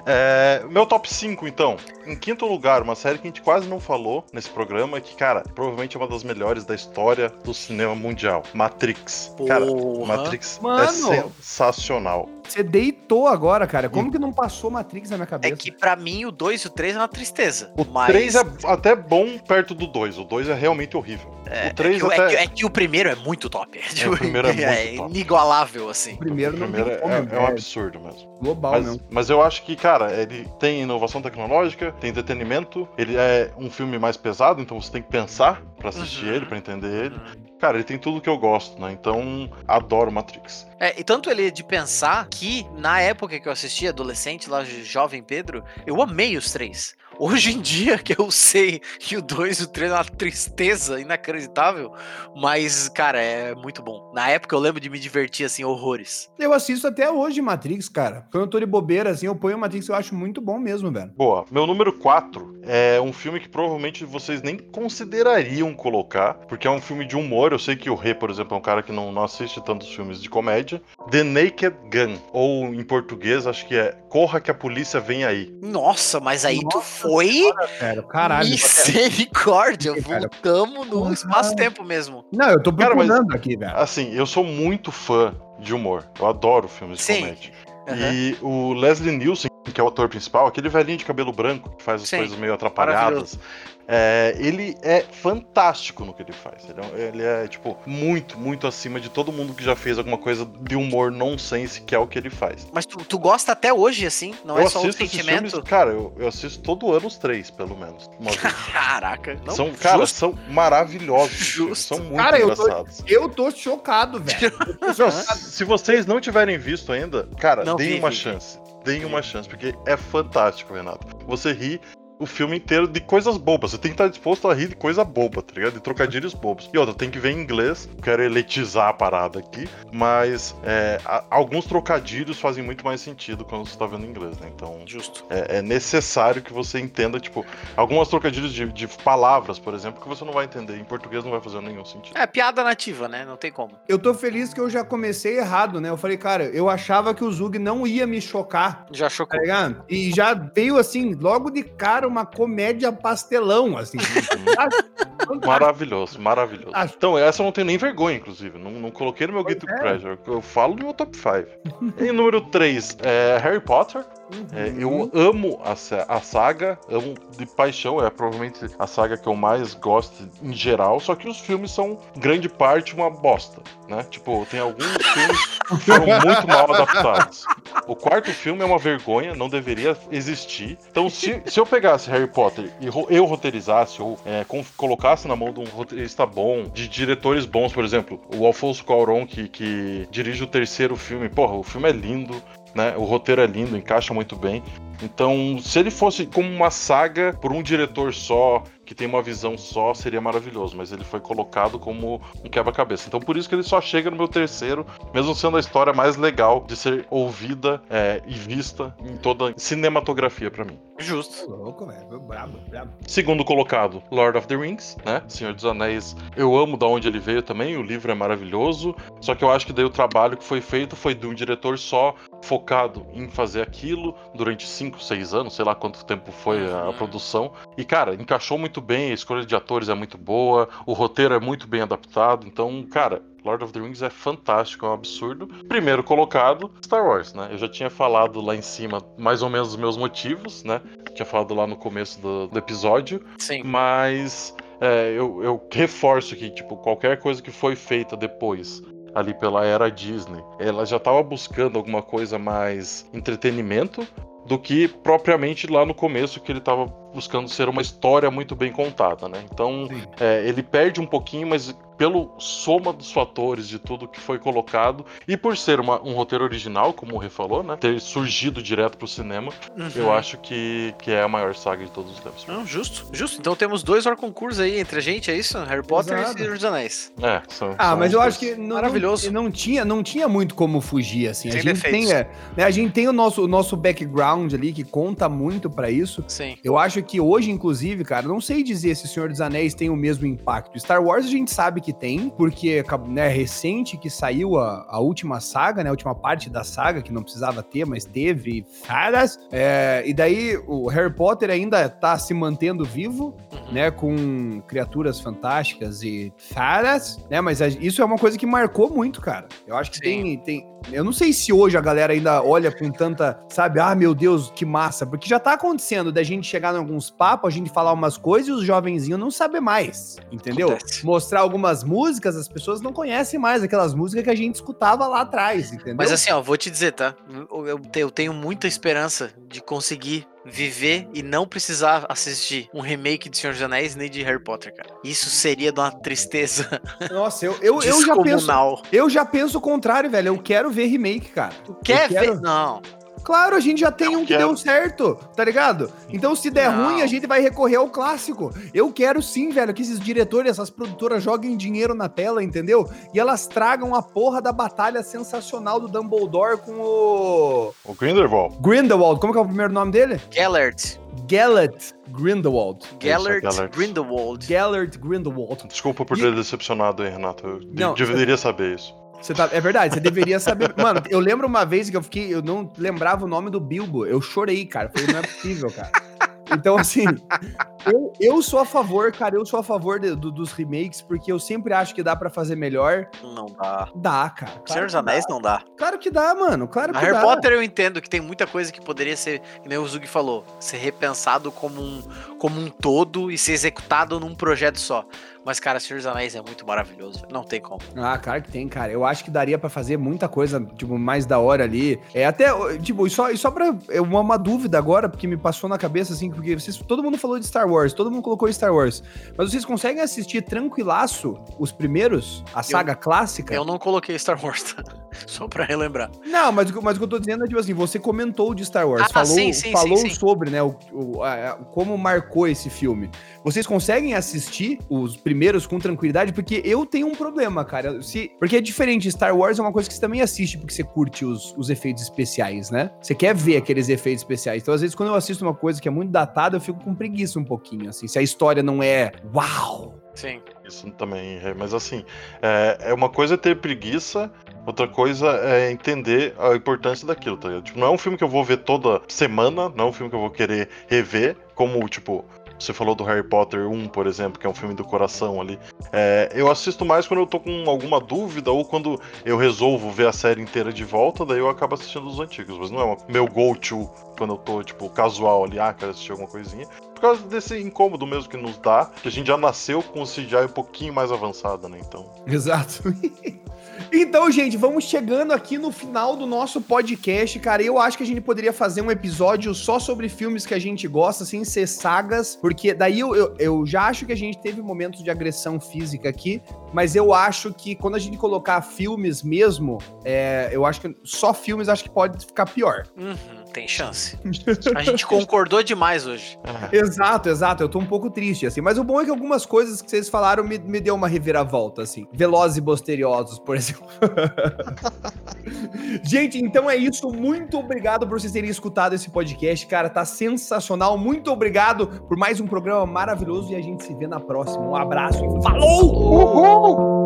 É, meu top 5, então. Em quinto lugar, uma série que a gente quase não falou nesse programa, que, cara, provavelmente é uma das melhores da história do cinema mundial. Matrix. Porra. Cara, Matrix é Mano. é sensacional. Você deitou agora, cara. Como que não passou Matrix na minha cabeça? É que pra mim o 2 e o 3 é uma tristeza. O 3 é até bom perto do 2. O 2 é realmente horrível. É, o 3 é, que, até... é, que, é que o primeiro é muito top. (laughs) É, tipo, o primeiro é (laughs) muito é top. inigualável, assim. O primeiro, o primeiro é, é, um absurdo mesmo. Global, mas, não. Mas eu acho que, cara, ele tem inovação tecnológica, tem entretenimento, ele é um filme mais pesado, então você tem que pensar para assistir uhum. ele, para entender ele. Uhum. Cara, ele tem tudo que eu gosto, né? Então, adoro Matrix. É, e tanto ele é de pensar que, na época que eu assisti, adolescente, lá, jovem Pedro, eu amei os três. Hoje em dia que eu sei que o 2 e o 3 é uma tristeza inacreditável, mas, cara, é muito bom. Na época eu lembro de me divertir, assim, horrores. Eu assisto até hoje Matrix, cara. Quando eu tô de bobeira, assim, eu ponho Matrix, eu acho muito bom mesmo, velho. Boa. Meu número 4 é um filme que provavelmente vocês nem considerariam colocar, porque é um filme de humor. Eu sei que o Rê, por exemplo, é um cara que não, não assiste tantos filmes de comédia. The Naked Gun, ou em português, acho que é Corra que a Polícia Vem Aí. Nossa, mas aí Nossa. tu foi. Cara, caralho. Misericórdia, voltamos no espaço-tempo mesmo. Não, eu tô procurando Cara, mas, aqui, velho. Assim, eu sou muito fã de humor. Eu adoro filmes de comédia. Uhum. E o Leslie Nielsen que é o ator principal, aquele velhinho de cabelo branco que faz as Sim, coisas meio atrapalhadas. É, ele é fantástico no que ele faz. Ele é, ele é, tipo, muito, muito acima de todo mundo que já fez alguma coisa de humor nonsense, que é o que ele faz. Mas tu, tu gosta até hoje, assim? Não eu é só esses sentimento? filmes, cara, eu, eu assisto todo ano os três, pelo menos. uma vez. (laughs) Caraca. Não, são, cara, justo. são maravilhosos. Justo. São muito Cara, eu tô- engraçados. Eu tô chocado, velho. (laughs) Eu tô chocado. se vocês não tiverem visto ainda, cara, Não deem vi, uma vi. chance. Deem uma chance, porque é fantástico, Renato. Você ri o filme inteiro de coisas bobas. Você tem que estar disposto a rir de coisa boba, tá ligado? De trocadilhos bobos. E outra, tem que ver em inglês. Quero eletizar a parada aqui. Mas é, a- alguns trocadilhos fazem muito mais sentido quando você tá vendo em inglês, né? Então. Justo. É, é necessário que você entenda, tipo, algumas trocadilhos de, de palavras, por exemplo, que você não vai entender. Em português não vai fazer nenhum sentido. É, piada nativa, né? Não tem como. Eu tô feliz que eu já comecei errado, né? Eu falei, cara, eu achava que o Zug não ia me chocar, Já chocou. tá ligado? E já veio assim, logo de cara, uma comédia pastelão, assim. (laughs) Maravilhoso, maravilhoso. Acho. Então, essa eu não tenho nem vergonha, inclusive. Não, não coloquei no meu Guilty é. Pleasure. Eu falo no meu top 5. em número 3, é Harry Potter. É, Uhum. eu amo a, a saga, amo de paixão, é provavelmente a saga que eu mais gosto em geral, só que os filmes são, grande parte, uma bosta, né? Tipo, tem alguns (laughs) filmes que foram muito mal adaptados. O quarto filme é uma vergonha, não deveria existir. Então, se, se eu pegasse Harry Potter e ro- eu roteirizasse, ou é, colocasse na mão de um roteirista bom, de diretores bons, por exemplo, o Alfonso Cuarón, que, que dirige o terceiro filme, porra, o filme é lindo, né? O roteiro é lindo, encaixa muito bem. Então, se ele fosse como uma saga por um diretor só, que tem uma visão só, seria maravilhoso. Mas ele foi colocado como um quebra-cabeça. Então, por isso que ele só chega no meu terceiro, mesmo sendo a história mais legal de ser ouvida é, e vista em toda cinematografia pra mim. Justo. Louco, velho. Brabo, brabo. Segundo colocado, Lord of the Rings, né? Senhor dos Anéis. Eu amo da onde ele veio também, o livro é maravilhoso. Só que eu acho que daí o trabalho que foi feito foi de um diretor só focado em fazer aquilo durante 5, 6 anos, sei lá quanto tempo foi a, a Uhum. produção. E cara, encaixou muito bem, a escolha de atores é muito boa, o roteiro é muito bem adaptado. Então, cara, Lord of the Rings é fantástico, é um absurdo. Primeiro colocado, Star Wars, né? Eu já tinha falado lá em cima mais ou menos os meus motivos, né? Tinha falado lá no começo do- do episódio. Sim. Mas é, eu, eu reforço que, tipo, qualquer coisa que foi feita depois, ali pela era Disney, ela já estava buscando alguma coisa mais entretenimento do que propriamente lá no começo que ele estava buscando ser uma história muito bem contada, né? Então é, ele perde um pouquinho, mas pelo soma dos fatores de tudo que foi colocado e por ser uma- um roteiro original, como o Rê falou, né? Ter surgido direto pro cinema, eu Uhum. acho que, que é a maior saga de todos os tempos. Não, justo, justo. Então temos dois concursos aí entre a gente, é isso? Harry Potter Exato. e Senhor dos Anéis. É, são, Ah, são mas eu dois. acho que não, Maravilhoso. Não, não tinha, não tinha muito como fugir assim. Sem a gente defeitos. tem, é, né, a gente tem o nosso, o nosso background ali que conta muito pra isso. Sim. Eu acho que hoje, inclusive, cara, não sei dizer se Senhor dos Anéis tem o mesmo impacto. Star Wars a gente sabe que tem, porque né, recente que saiu a, a última saga, né? A última parte da saga, que não precisava ter, mas teve. Caras. É, e daí o Harry Potter ainda tá se mantendo vivo, Uhum. né? Com criaturas fantásticas e fadas, né? Mas a- isso é uma coisa que marcou muito, cara. Eu acho que tem, tem. Eu não sei se hoje a galera ainda olha com tanta, sabe, ah, meu Deus, que massa, porque já tá acontecendo da gente chegar em alguns papos, a gente falar umas coisas e os jovenzinhos não sabem mais, entendeu? Mostrar algumas músicas, as pessoas não conhecem mais aquelas músicas que a gente escutava lá atrás, entendeu? Mas assim, ó, vou te dizer, tá? Eu, eu te- eu tenho muita esperança de conseguir viver e não precisar assistir um remake de Senhor dos Anéis nem de Harry Potter, cara. Isso seria de uma tristeza Nossa, eu, eu, (laughs) eu já penso, eu já penso o contrário, velho. Eu quero ver remake, cara. Tu quer quero- ver? Não. Claro, a gente já tem Eu um que quero. deu certo, tá ligado? Então, se der Não. ruim, a gente vai recorrer ao clássico. Eu quero sim, velho, que esses diretores, essas produtoras joguem dinheiro na tela, entendeu? E elas tragam a porra da batalha sensacional do Dumbledore com o. O Grindelwald. Grindelwald. Como que é o primeiro nome dele? Gellert. Gellert Grindelwald. Gellert Gellert. Grindelwald. Gellert Grindelwald. Desculpa por E- ter decepcionado aí, Renato. Eu Não, deveria saber isso. Você tá, é verdade, você deveria saber. Mano, eu lembro uma vez que eu fiquei, eu não lembrava o nome do Bilbo. Eu chorei, cara. Falei, não é possível, cara. Então, assim, eu, eu sou a favor, cara, eu sou a favor de- do- dos remakes, porque eu sempre acho que dá pra fazer melhor. Não dá. Dá, cara. Senhor Claro dos que Anéis dá. não dá. Claro que dá, mano. Claro que Harry dá. Potter eu entendo que tem muita coisa que poderia ser, que nem o Zug falou, ser repensado como um, como um todo e ser executado num projeto só. Mas, cara, Senhor dos Anéis é muito maravilhoso. Não tem como. Ah, claro que tem, cara. Eu acho que daria pra fazer muita coisa, tipo, mais da hora ali. É até, tipo, e só, e só pra. É uma, uma dúvida agora, porque me passou na cabeça, assim, porque vocês, todo mundo falou de Star Wars, todo mundo colocou Star Wars. Mas vocês conseguem assistir tranquilaço os primeiros? A saga clássica? Eu não coloquei Star Wars, tá? (laughs) Só pra relembrar. Não, mas, o que- mas o que eu tô dizendo é, tipo assim, você comentou de Star Wars, Ah, falou, sim, sim, falou sim, sim. sobre, né, o, o- a- como marcou esse filme. Vocês conseguem assistir os primeiros com tranquilidade? Porque eu tenho um problema, cara. Se, porque é diferente, Star Wars é uma coisa que você também assiste porque você curte os, os efeitos especiais, né? Você quer ver aqueles efeitos especiais. Então, às vezes, quando eu assisto uma coisa que é muito datada, eu fico com preguiça um pouquinho, assim. Se a história não é uau! Sim. Isso também, é, mas assim, é, é uma coisa ter preguiça, outra coisa é entender a importância daquilo, tá ligado? Tipo, não é um filme que eu vou ver toda semana, não é um filme que eu vou querer rever, como, tipo, você falou do Harry Potter 1, por exemplo, que é um filme do coração ali. É, eu assisto mais quando eu tô com alguma dúvida ou quando eu resolvo ver a série inteira de volta, daí eu acabo assistindo os antigos, mas não é uma- meu go-to quando eu tô, tipo, casual ali, ah, quero assistir alguma coisinha. Por causa desse incômodo mesmo que nos dá, que a gente já nasceu com o CGI um pouquinho mais avançado, né? Então. (laughs) Exato. Então, gente, vamos chegando aqui no final do nosso podcast, cara. Eu acho que a gente poderia fazer um episódio só sobre filmes que a gente gosta, sem ser sagas, porque daí eu, eu, eu já acho que a gente teve momentos de agressão física aqui, mas eu acho que quando a gente colocar filmes mesmo, é, eu acho que só filmes acho que pode ficar pior. Uhum, tem chance. (laughs) A gente concordou demais hoje. Exato, exato. Eu tô um pouco triste, assim. Mas o bom é que algumas coisas que vocês falaram me, me deu uma reviravolta, assim. Velozes e Bosteriosos, por exemplo. (laughs) Gente, então é isso. Muito obrigado por vocês terem escutado esse podcast, cara. Tá sensacional. Muito obrigado por mais um programa maravilhoso e a gente se vê na próxima. Um abraço e falou! Uhul!